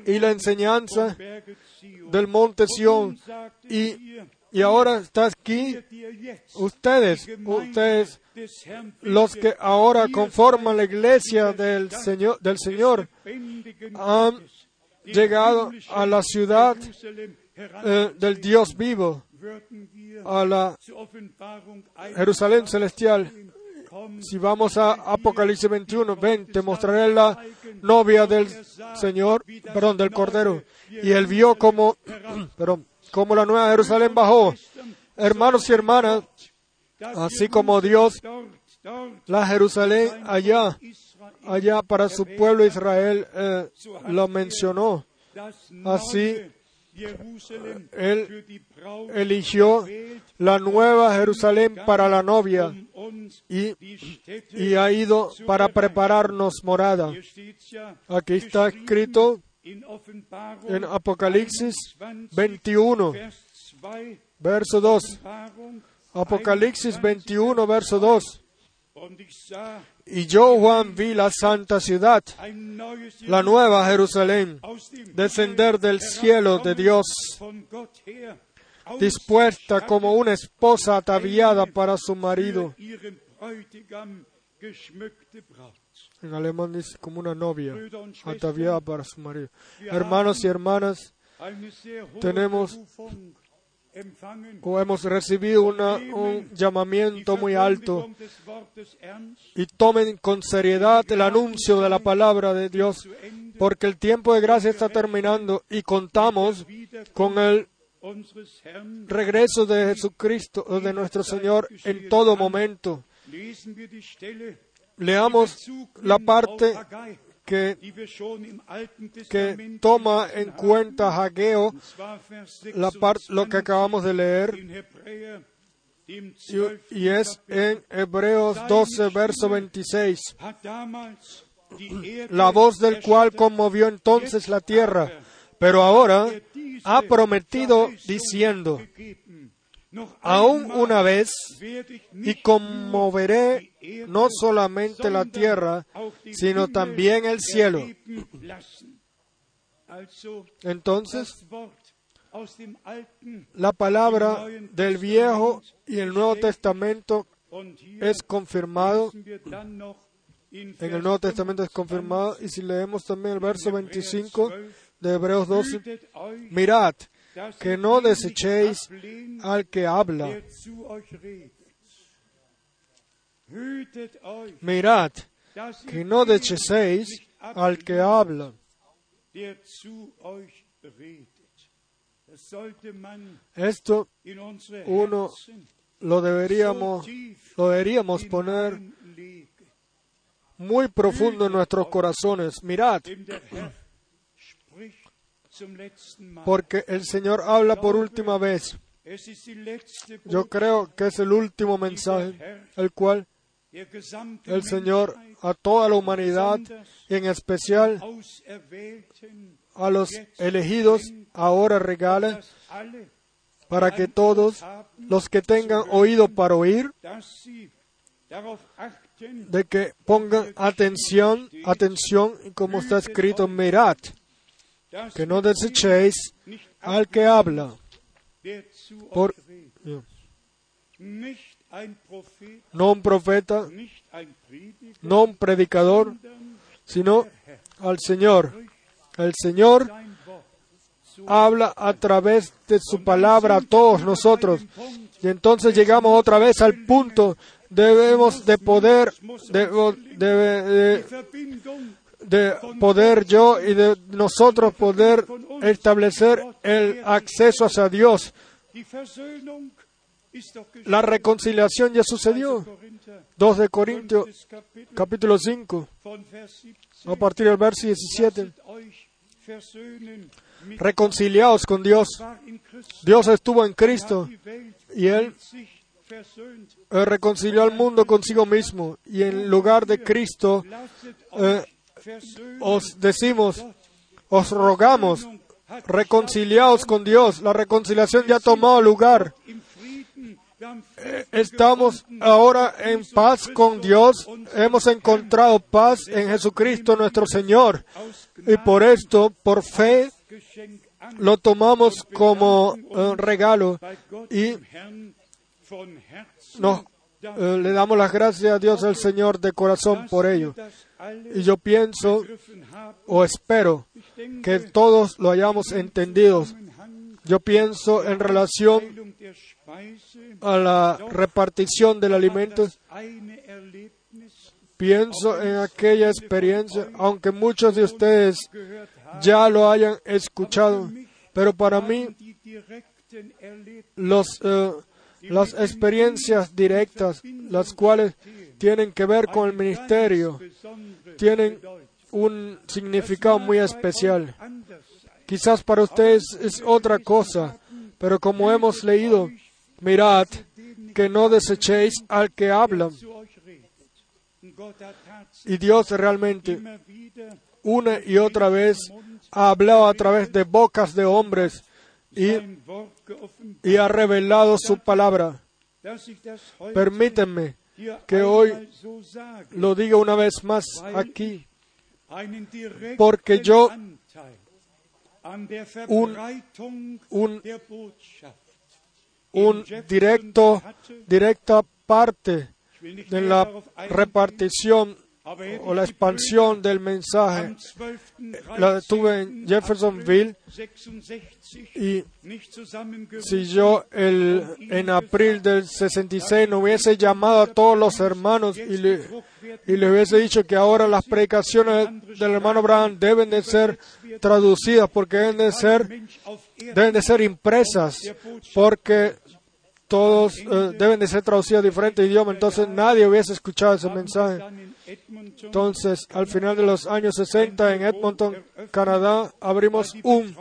y la enseñanza del monte Sión. Y, y ahora está aquí ustedes, ustedes, los que ahora conforman la iglesia del Señor, del Señor han llegado a la ciudad eh, del Dios vivo, a la Jerusalén celestial. Si vamos a Apocalipsis 21, ven, te mostraré la novia del Señor, perdón, del Cordero. Y él vio como, como la nueva Jerusalén bajó. Hermanos y hermanas, así como Dios, la Jerusalén allá, allá para su pueblo Israel eh, lo mencionó. Así, él eligió la nueva Jerusalén para la novia y, y ha ido para prepararnos morada. Aquí está escrito en Apocalipsis 21, verso 2. Apocalipsis 21, verso 2. Y yo, Juan, vi la santa ciudad, la nueva Jerusalén, descender del cielo de Dios, dispuesta como una esposa ataviada para su marido. En alemán dice como una novia ataviada para su marido. Hermanos y hermanas, tenemos hemos recibido un llamamiento muy alto y tomen con seriedad el anuncio de la palabra de Dios, porque el tiempo de gracia está terminando y contamos con el regreso de Jesucristo, de nuestro Señor, en todo momento. Leamos la parte que, que toma en cuenta Hageo la parte, lo que acabamos de leer. y, y es en Hebreos 12, verso 26. La voz del cual conmovió entonces la tierra, pero ahora ha prometido diciendo, aún una vez y conmoveré no solamente la tierra, sino también el cielo. Entonces, la palabra del Viejo y el Nuevo Testamento es confirmado. En el Nuevo Testamento es confirmado. Y si leemos también el verso 25 de Hebreos 12, mirad, que no desechéis al que habla. Mirad, que no desechéis al que habla. Esto uno lo deberíamos, lo deberíamos poner muy profundo en nuestros corazones. Mirad, porque el Señor habla por última vez. Yo creo que es el último mensaje, el cual el Señor a toda la humanidad y en especial a los elegidos ahora regala para que todos los que tengan oído para oír, de que pongan atención, atención, como está escrito, mirad, que no desechéis al que habla. Por, no un profeta, no un predicador, sino al Señor. El Señor habla a través de su palabra a todos nosotros. Y entonces llegamos otra vez al punto, debemos de poder, de, de, de poder yo y de nosotros poder establecer el acceso hacia Dios. La reconciliación ya sucedió. 2 de Corintios, capítulo 5, a partir del verso 17. Reconciliaos con Dios. Dios estuvo en Cristo y Él reconcilió al mundo consigo mismo. Y en lugar de Cristo, eh, os decimos, os rogamos, reconciliaos con Dios. La reconciliación ya ha tomado lugar. Eh, estamos ahora en paz con Dios. Hemos encontrado paz en Jesucristo nuestro Señor. Y por esto, por fe, lo tomamos como un regalo y nos, eh, le damos las gracias a Dios al Señor de corazón por ello. Y yo pienso o espero que todos lo hayamos entendido. Yo pienso en relación a la repartición del alimento. Pienso en aquella experiencia, aunque muchos de ustedes ya lo hayan escuchado, pero para mí los, eh, las experiencias directas, las cuales tienen que ver con el ministerio, tienen un significado muy especial. Quizás para ustedes es otra cosa, pero como hemos leído, mirad que no desechéis al que habla. Y Dios realmente una y otra vez ha hablado a través de bocas de hombres y, y ha revelado su palabra. Permítanme que hoy lo diga una vez más aquí, porque yo un, un, un directo, directa parte de la repartición o la expansión del mensaje la tuve en Jeffersonville y si yo el, en abril del 66 no hubiese llamado a todos los hermanos y le, y le hubiese dicho que ahora las predicaciones del hermano Abraham deben de ser traducidas porque deben de ser deben de ser impresas porque todos eh, deben de ser traducidos a diferentes idiomas, entonces nadie hubiese escuchado ese mensaje. Entonces, al final de los años 60 en Edmonton, Canadá, abrimos un,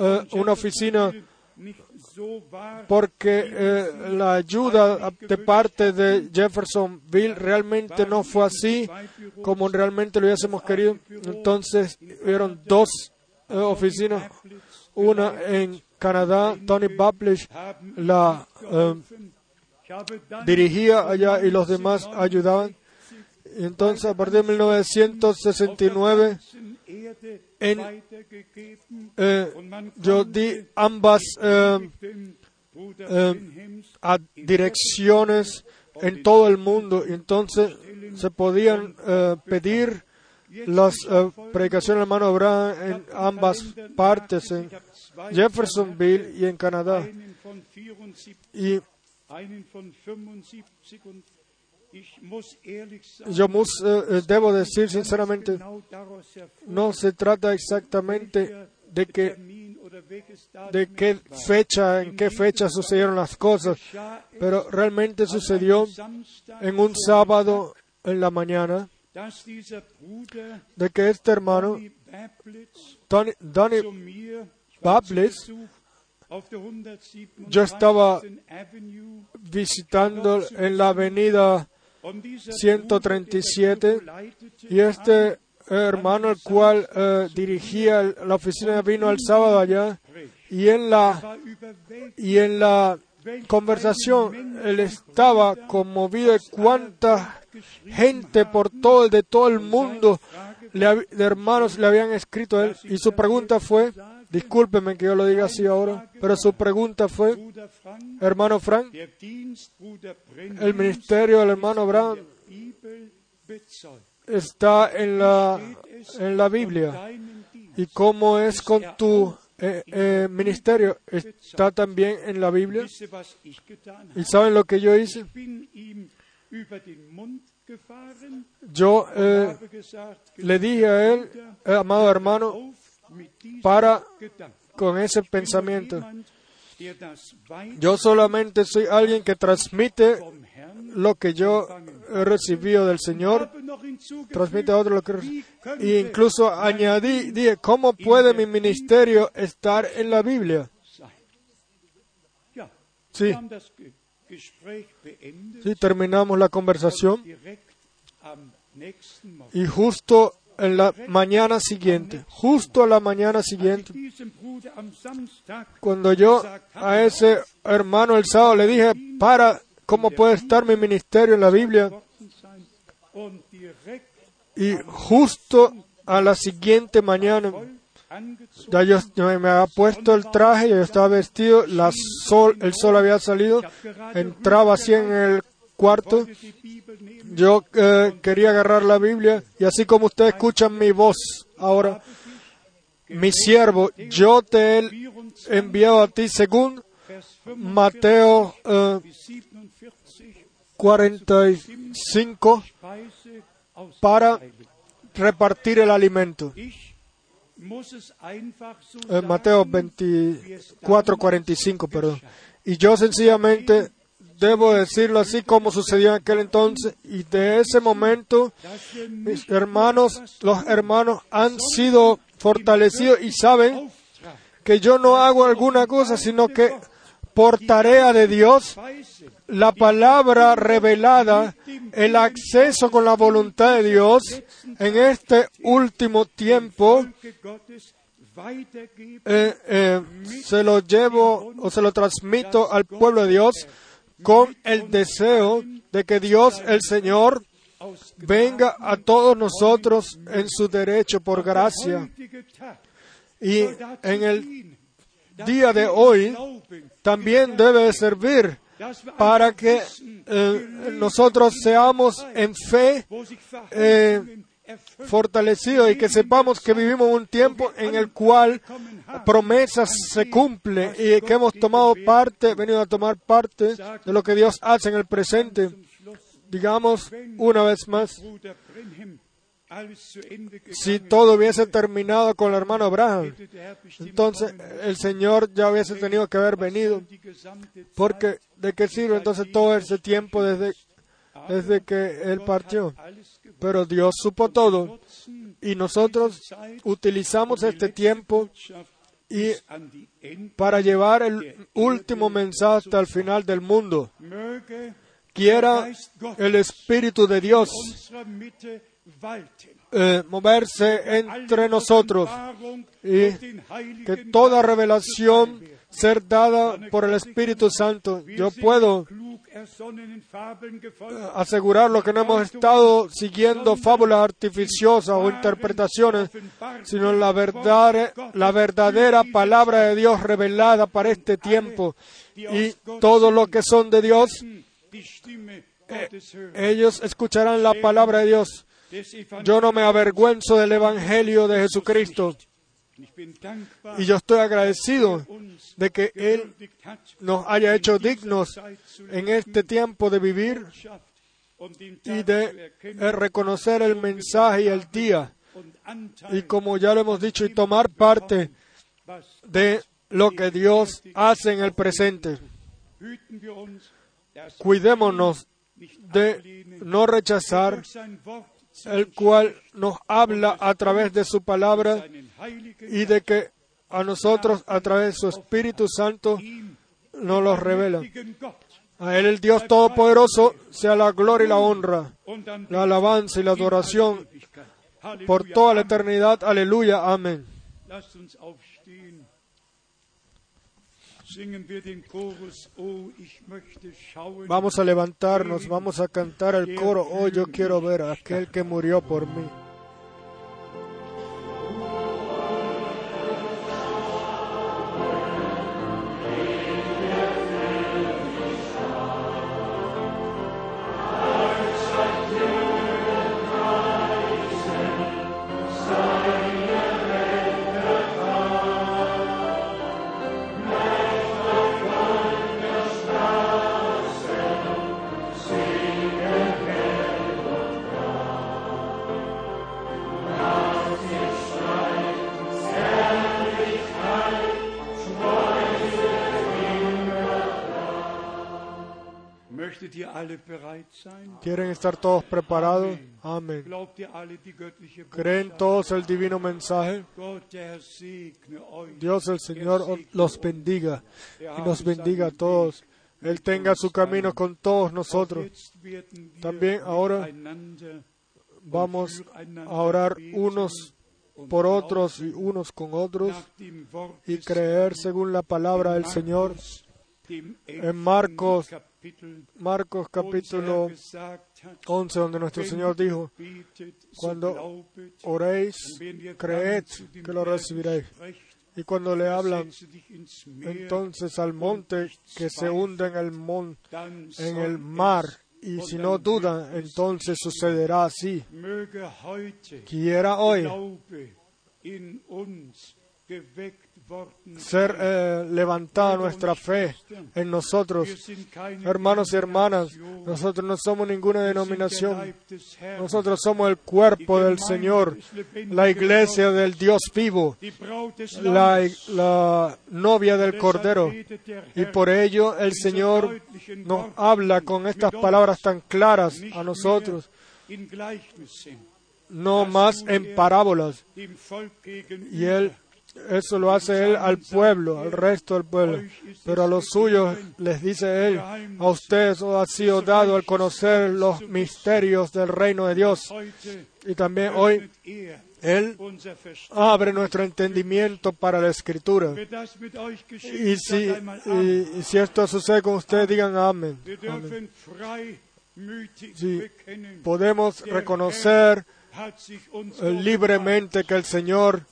eh, una oficina porque eh, la ayuda de parte de Jeffersonville realmente no fue así como realmente lo hubiésemos querido. Entonces, hubieron dos oficinas, una en Canadá, Tony Bublish la eh, dirigía allá y los demás ayudaban. Entonces, a partir de 1969, en, eh, yo di ambas eh, a direcciones en todo el mundo. Entonces se podían pedir las predicaciones del hermano Abraham en ambas partes, en Jeffersonville y en Canadá. Y yo eh, debo decir sinceramente, no se trata exactamente de que de qué fecha, en qué fecha sucedieron las cosas, pero realmente sucedió en un sábado en la mañana de que este hermano, Donny, Bablis, yo estaba visitando en la avenida 137 y este hermano, el cual eh, dirigía la oficina, vino el sábado allá y en la y en la conversación él estaba conmovido de cuánta gente por todo de todo el mundo de hermanos le habían escrito a él y su pregunta fue Discúlpeme que yo lo diga así ahora, pero su pregunta fue, hermano Frank, el ministerio del hermano Abraham está en la, en la Biblia. ¿Y cómo es con tu eh, eh, ministerio? ¿Está también en la Biblia? ¿Y saben lo que yo hice? Yo eh, le dije a él, amado hermano, para con ese pensamiento. Yo solamente soy alguien que transmite lo que yo he recibido del Señor, transmite a otro lo que y incluso añadí, dije, ¿cómo puede mi ministerio estar en la Biblia? Sí. Sí, terminamos la conversación y justo en la mañana siguiente, justo a la mañana siguiente, cuando yo a ese hermano el sábado le dije, para, ¿cómo puede estar mi ministerio en la Biblia? Y justo a la siguiente mañana, ya yo, me había puesto el traje, yo estaba vestido, la sol, el sol había salido, entraba así en el cuarto, yo eh, quería agarrar la Biblia y así como ustedes escuchan mi voz ahora, mi siervo, yo te he enviado a ti según Mateo 45 eh, para repartir el alimento. Eh, Mateo 24, 45, perdón. Y yo sencillamente debo decirlo así como sucedió en aquel entonces. Y de ese momento, mis hermanos, los hermanos han sido fortalecidos y saben que yo no hago alguna cosa, sino que por tarea de Dios, la palabra revelada, el acceso con la voluntad de Dios en este último tiempo, eh, eh, se lo llevo o se lo transmito al pueblo de Dios con el deseo de que Dios, el Señor, venga a todos nosotros en su derecho por gracia. Y en el día de hoy también debe servir para que eh, nosotros seamos en fe eh, fortalecidos y que sepamos que vivimos un tiempo en el cual promesas se cumplen y que hemos tomado parte, venido a tomar parte de lo que Dios hace en el presente. Digamos una vez más, si todo hubiese terminado con el hermano Abraham, entonces el Señor ya hubiese tenido que haber venido. Porque ¿de qué sirve entonces todo ese tiempo desde, desde que Él partió? Pero Dios supo todo y nosotros utilizamos este tiempo y para llevar el último mensaje hasta el final del mundo. Quiera el Espíritu de Dios eh, moverse entre nosotros y que toda revelación ser dada por el Espíritu Santo. Yo puedo asegurar lo que no hemos estado siguiendo fábulas artificiosas o interpretaciones, sino la verdad, la verdadera palabra de Dios revelada para este tiempo. Y todo lo que son de Dios, eh, ellos escucharán la palabra de Dios. Yo no me avergüenzo del Evangelio de Jesucristo. Y yo estoy agradecido de que Él nos haya hecho dignos en este tiempo de vivir y de reconocer el mensaje y el día. Y como ya lo hemos dicho, y tomar parte de lo que Dios hace en el presente. Cuidémonos de no rechazar el cual nos habla a través de su palabra y de que a nosotros a través de su Espíritu Santo nos los revela. A Él el Dios Todopoderoso sea la gloria y la honra, la alabanza y la adoración por toda la eternidad. Aleluya. Amén. Vamos a levantarnos, vamos a cantar el coro. Oh, yo quiero ver a aquel que murió por mí. ¿Quieren estar todos preparados? Amén. ¿Creen todos el divino mensaje? Dios el Señor los bendiga y nos bendiga a todos. Él tenga su camino con todos nosotros. También ahora vamos a orar unos por otros y unos con otros y creer según la palabra del Señor. En Marcos Marcos capítulo 11, donde nuestro Señor dijo, cuando oréis, creed que lo recibiréis. Y cuando le hablan entonces al monte que se hunde en el, mon, en el mar, y si no dudan, entonces sucederá así. Quiera hoy ser eh, levantada nuestra fe en nosotros. Hermanos y hermanas, nosotros no somos ninguna denominación. Nosotros somos el cuerpo del Señor, la iglesia del Dios vivo, la, la novia del Cordero. Y por ello el Señor nos habla con estas palabras tan claras a nosotros, no más en parábolas. Y él, eso lo hace él al pueblo, al resto del pueblo. Pero a los suyos les dice él, a ustedes os ha sido dado al conocer los misterios del reino de Dios. Y también hoy él abre nuestro entendimiento para la escritura. Y si, y, si esto sucede con ustedes, digan amén. Podemos reconocer eh, libremente que el Señor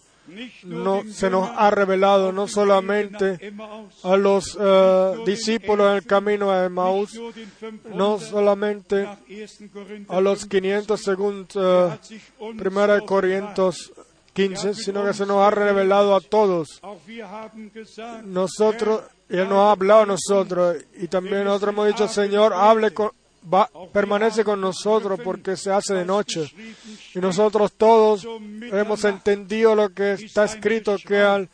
no, se nos ha revelado no solamente Emmaus, a los eh, discípulos en el camino a 500 no solamente 1. A los 15, 500 según eh, hat sich uns Primera de offenbart. Corintios 15, sino que se nos ha revelado a todos. Nosotros, Él nos ha hablado a nosotros, y también nosotros hemos dicho, Señor, hable con, va, permanece con nosotros porque se hace de noche. Y nosotros todos hemos entendido lo que está escrito, que al,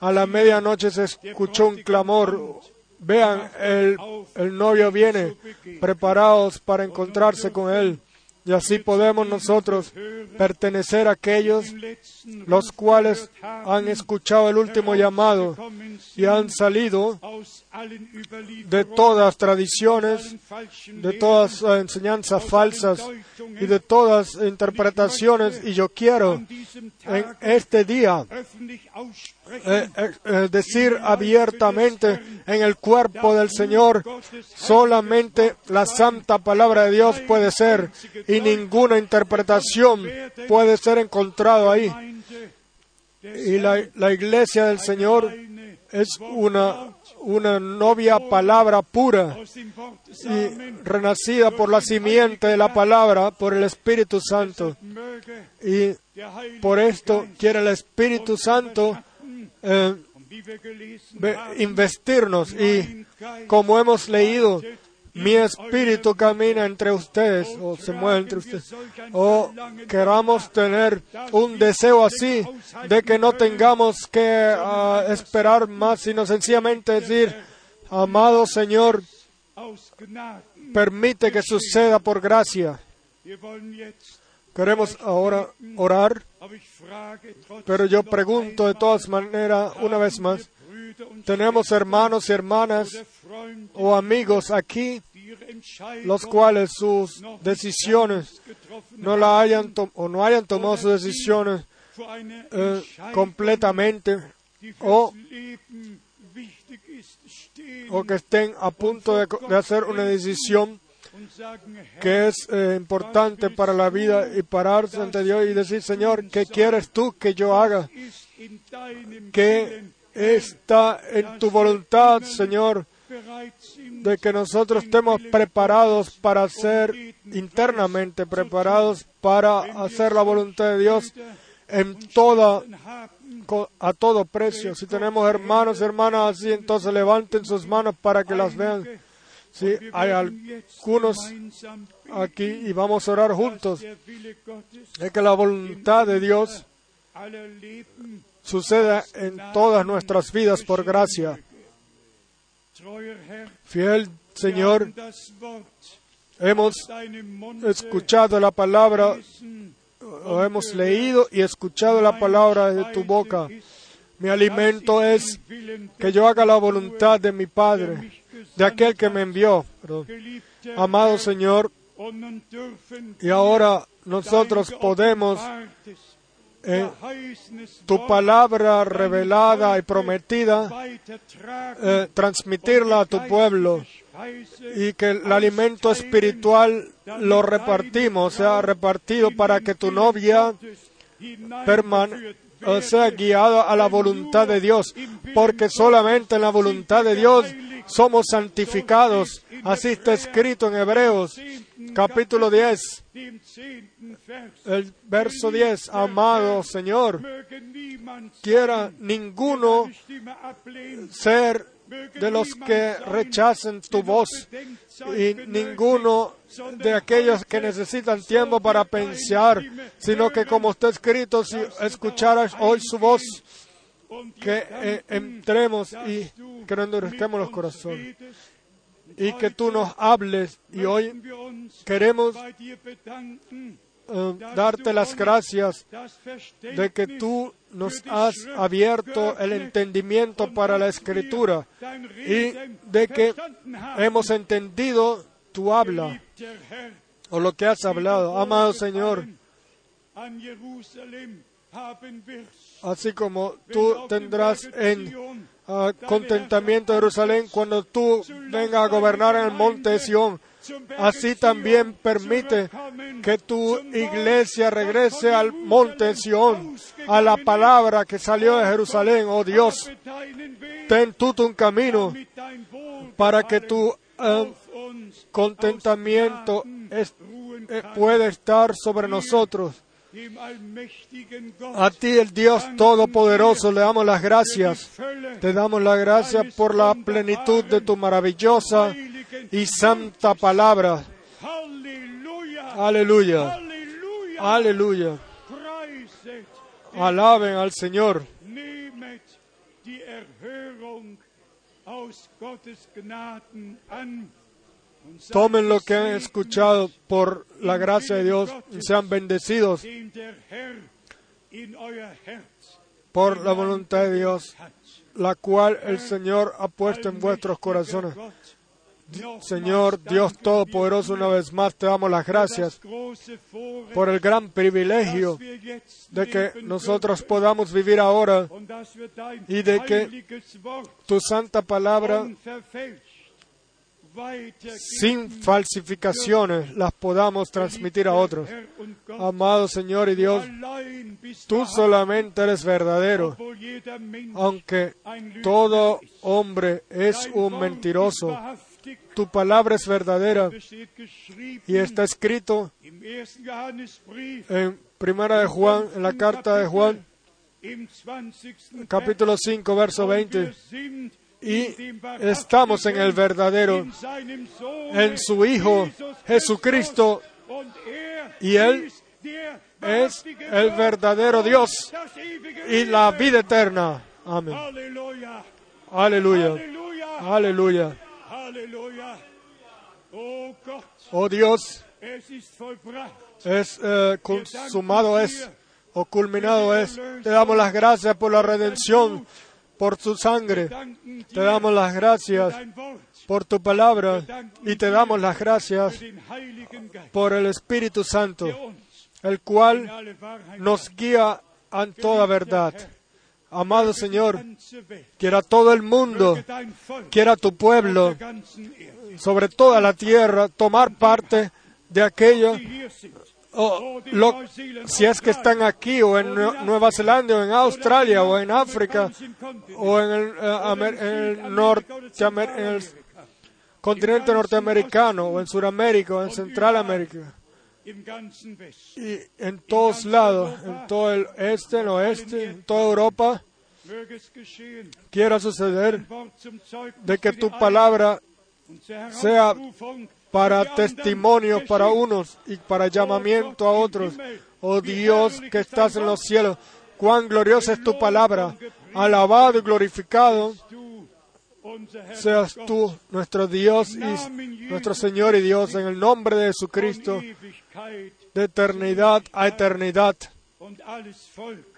a la medianoche se escuchó un clamor. Vean, el, el novio viene, preparados para encontrarse con él. Y así podemos nosotros pertenecer a aquellos los cuales han escuchado el último llamado y han salido de todas tradiciones, de todas eh, enseñanzas falsas y de todas interpretaciones. Y yo quiero en este día eh, eh, eh, decir abiertamente en el cuerpo del Señor, solamente la santa palabra de Dios puede ser y ninguna interpretación puede ser encontrado ahí. Y la, la iglesia del Señor es una, una novia palabra pura y renacida por la simiente de la palabra, por el Espíritu Santo. Y por esto quiere el Espíritu Santo eh, investirnos. Y como hemos leído, mi espíritu camina entre ustedes, o se mueve entre ustedes, o queramos tener un deseo así, de que no tengamos que ah, esperar más, sino sencillamente decir, amado Señor, permite que suceda por gracia. Queremos ahora orar, pero yo pregunto de todas maneras, una vez más, tenemos hermanos y hermanas o amigos aquí, los cuales sus decisiones no la hayan o no hayan tomado sus decisiones eh, completamente o- que estén a punto de, hacer una decisión que es eh, importante para la vida y pararse ante Dios y decir, Señor, ¿qué quieres tú que yo haga? ¿Qué está en tu voluntad, Señor? de que nosotros estemos preparados para ser internamente preparados para hacer la voluntad de Dios en toda a todo precio. Si tenemos hermanos y hermanas así, entonces levanten sus manos para que las vean. Wir hay algunos aquí y vamos a orar juntos, de que la voluntad de Dios suceda en todas nuestras vidas por gracia. Fiel Señor, hemos escuchado la palabra o hemos leído y escuchado la palabra de tu boca. Mi alimento es que yo haga la voluntad de mi Padre, de aquel que me envió. Amado Señor, y ahora nosotros podemos eh, tu palabra revelada y prometida, eh, transmitirla a tu pueblo y que el alimento espiritual lo repartimos, sea repartido para que tu novia permane- o sea guiada a la voluntad de Dios, porque solamente en la voluntad de Dios somos santificados. Así está escrito en Hebreos capítulo 10, dem zehnten Vers. el verso 10. Amado Señor, quiera ninguno ser de los que rechacen tu voz y ninguno de aquellos que necesitan tiempo para pensar, sino que como está escrito, si escucharas hoy su voz, que eh, entremos y que no endurezcamos los corazones. Y que tú nos hables y hoy queremos eh, darte las gracias de que tú nos has abierto el entendimiento para la escritura y de que hemos entendido tu habla o lo que has hablado. Amado Señor, así como tú tendrás en ah, contentamiento Jerusalén cuando tú vengas a gobernar en el monte de Sión, así también permite que tu iglesia regrese al monte de Sión, a la palabra que salió de Jerusalén, oh Dios. Ten tú un camino para que tu ah, contentamiento es- eh, pueda estar sobre nosotros. A ti, el Dios Todopoderoso, le damos las gracias. Te damos las gracias por la plenitud de tu maravillosa y santa palabra. Aleluya. Aleluya. Alaben al Señor. Tomen lo que han escuchado por la gracia de Dios y sean bendecidos por la voluntad de Dios, la cual el Señor ha puesto en vuestros corazones. Señor Dios Todopoderoso, una vez más te damos las gracias por el gran privilegio de que nosotros podamos vivir ahora y de que tu santa palabra sin falsificaciones las podamos transmitir a otros. Amado Señor y Dios, tú solamente eres verdadero, aunque todo hombre es un mentiroso. Tu palabra es verdadera y está escrito en Primera de Juan, en la carta de Juan, capítulo 5, verso 20. Y estamos en el verdadero, en su Hijo Jesucristo, y Él es el verdadero Dios y la vida eterna. Amén. Aleluya. Aleluya. Oh Dios, es eh, consumado es o culminado es. Te damos las gracias por la redención, por tu sangre. Te damos las gracias por tu palabra y te damos las gracias por el Espíritu Santo, el cual nos guía en toda verdad. Amado Señor, quiera todo el mundo, quiera tu pueblo, sobre toda la tierra, tomar parte de aquello, o lo- si es que están aquí o en Nue- Nueva Zelanda o en Australia o en África o en el, eh, en en el continente norteamericano o en Sudamérica o en Centralamérica y en todos lados, en todo el este, el oeste, en toda Europa, quiera suceder de que tu palabra sea para testimonio para unos y para llamamiento a otros. Oh Dios que estás en los cielos, cuán gloriosa es tu palabra. Alabado y glorificado seas tú, nuestro Dios y nuestro Señor y Dios, en el nombre de Jesucristo, de eternidad a eternidad.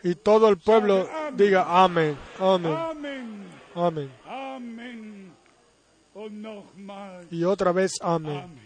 Y todo el pueblo diga amén, amén, Amen, amén. Nochmal Y otra vez amén.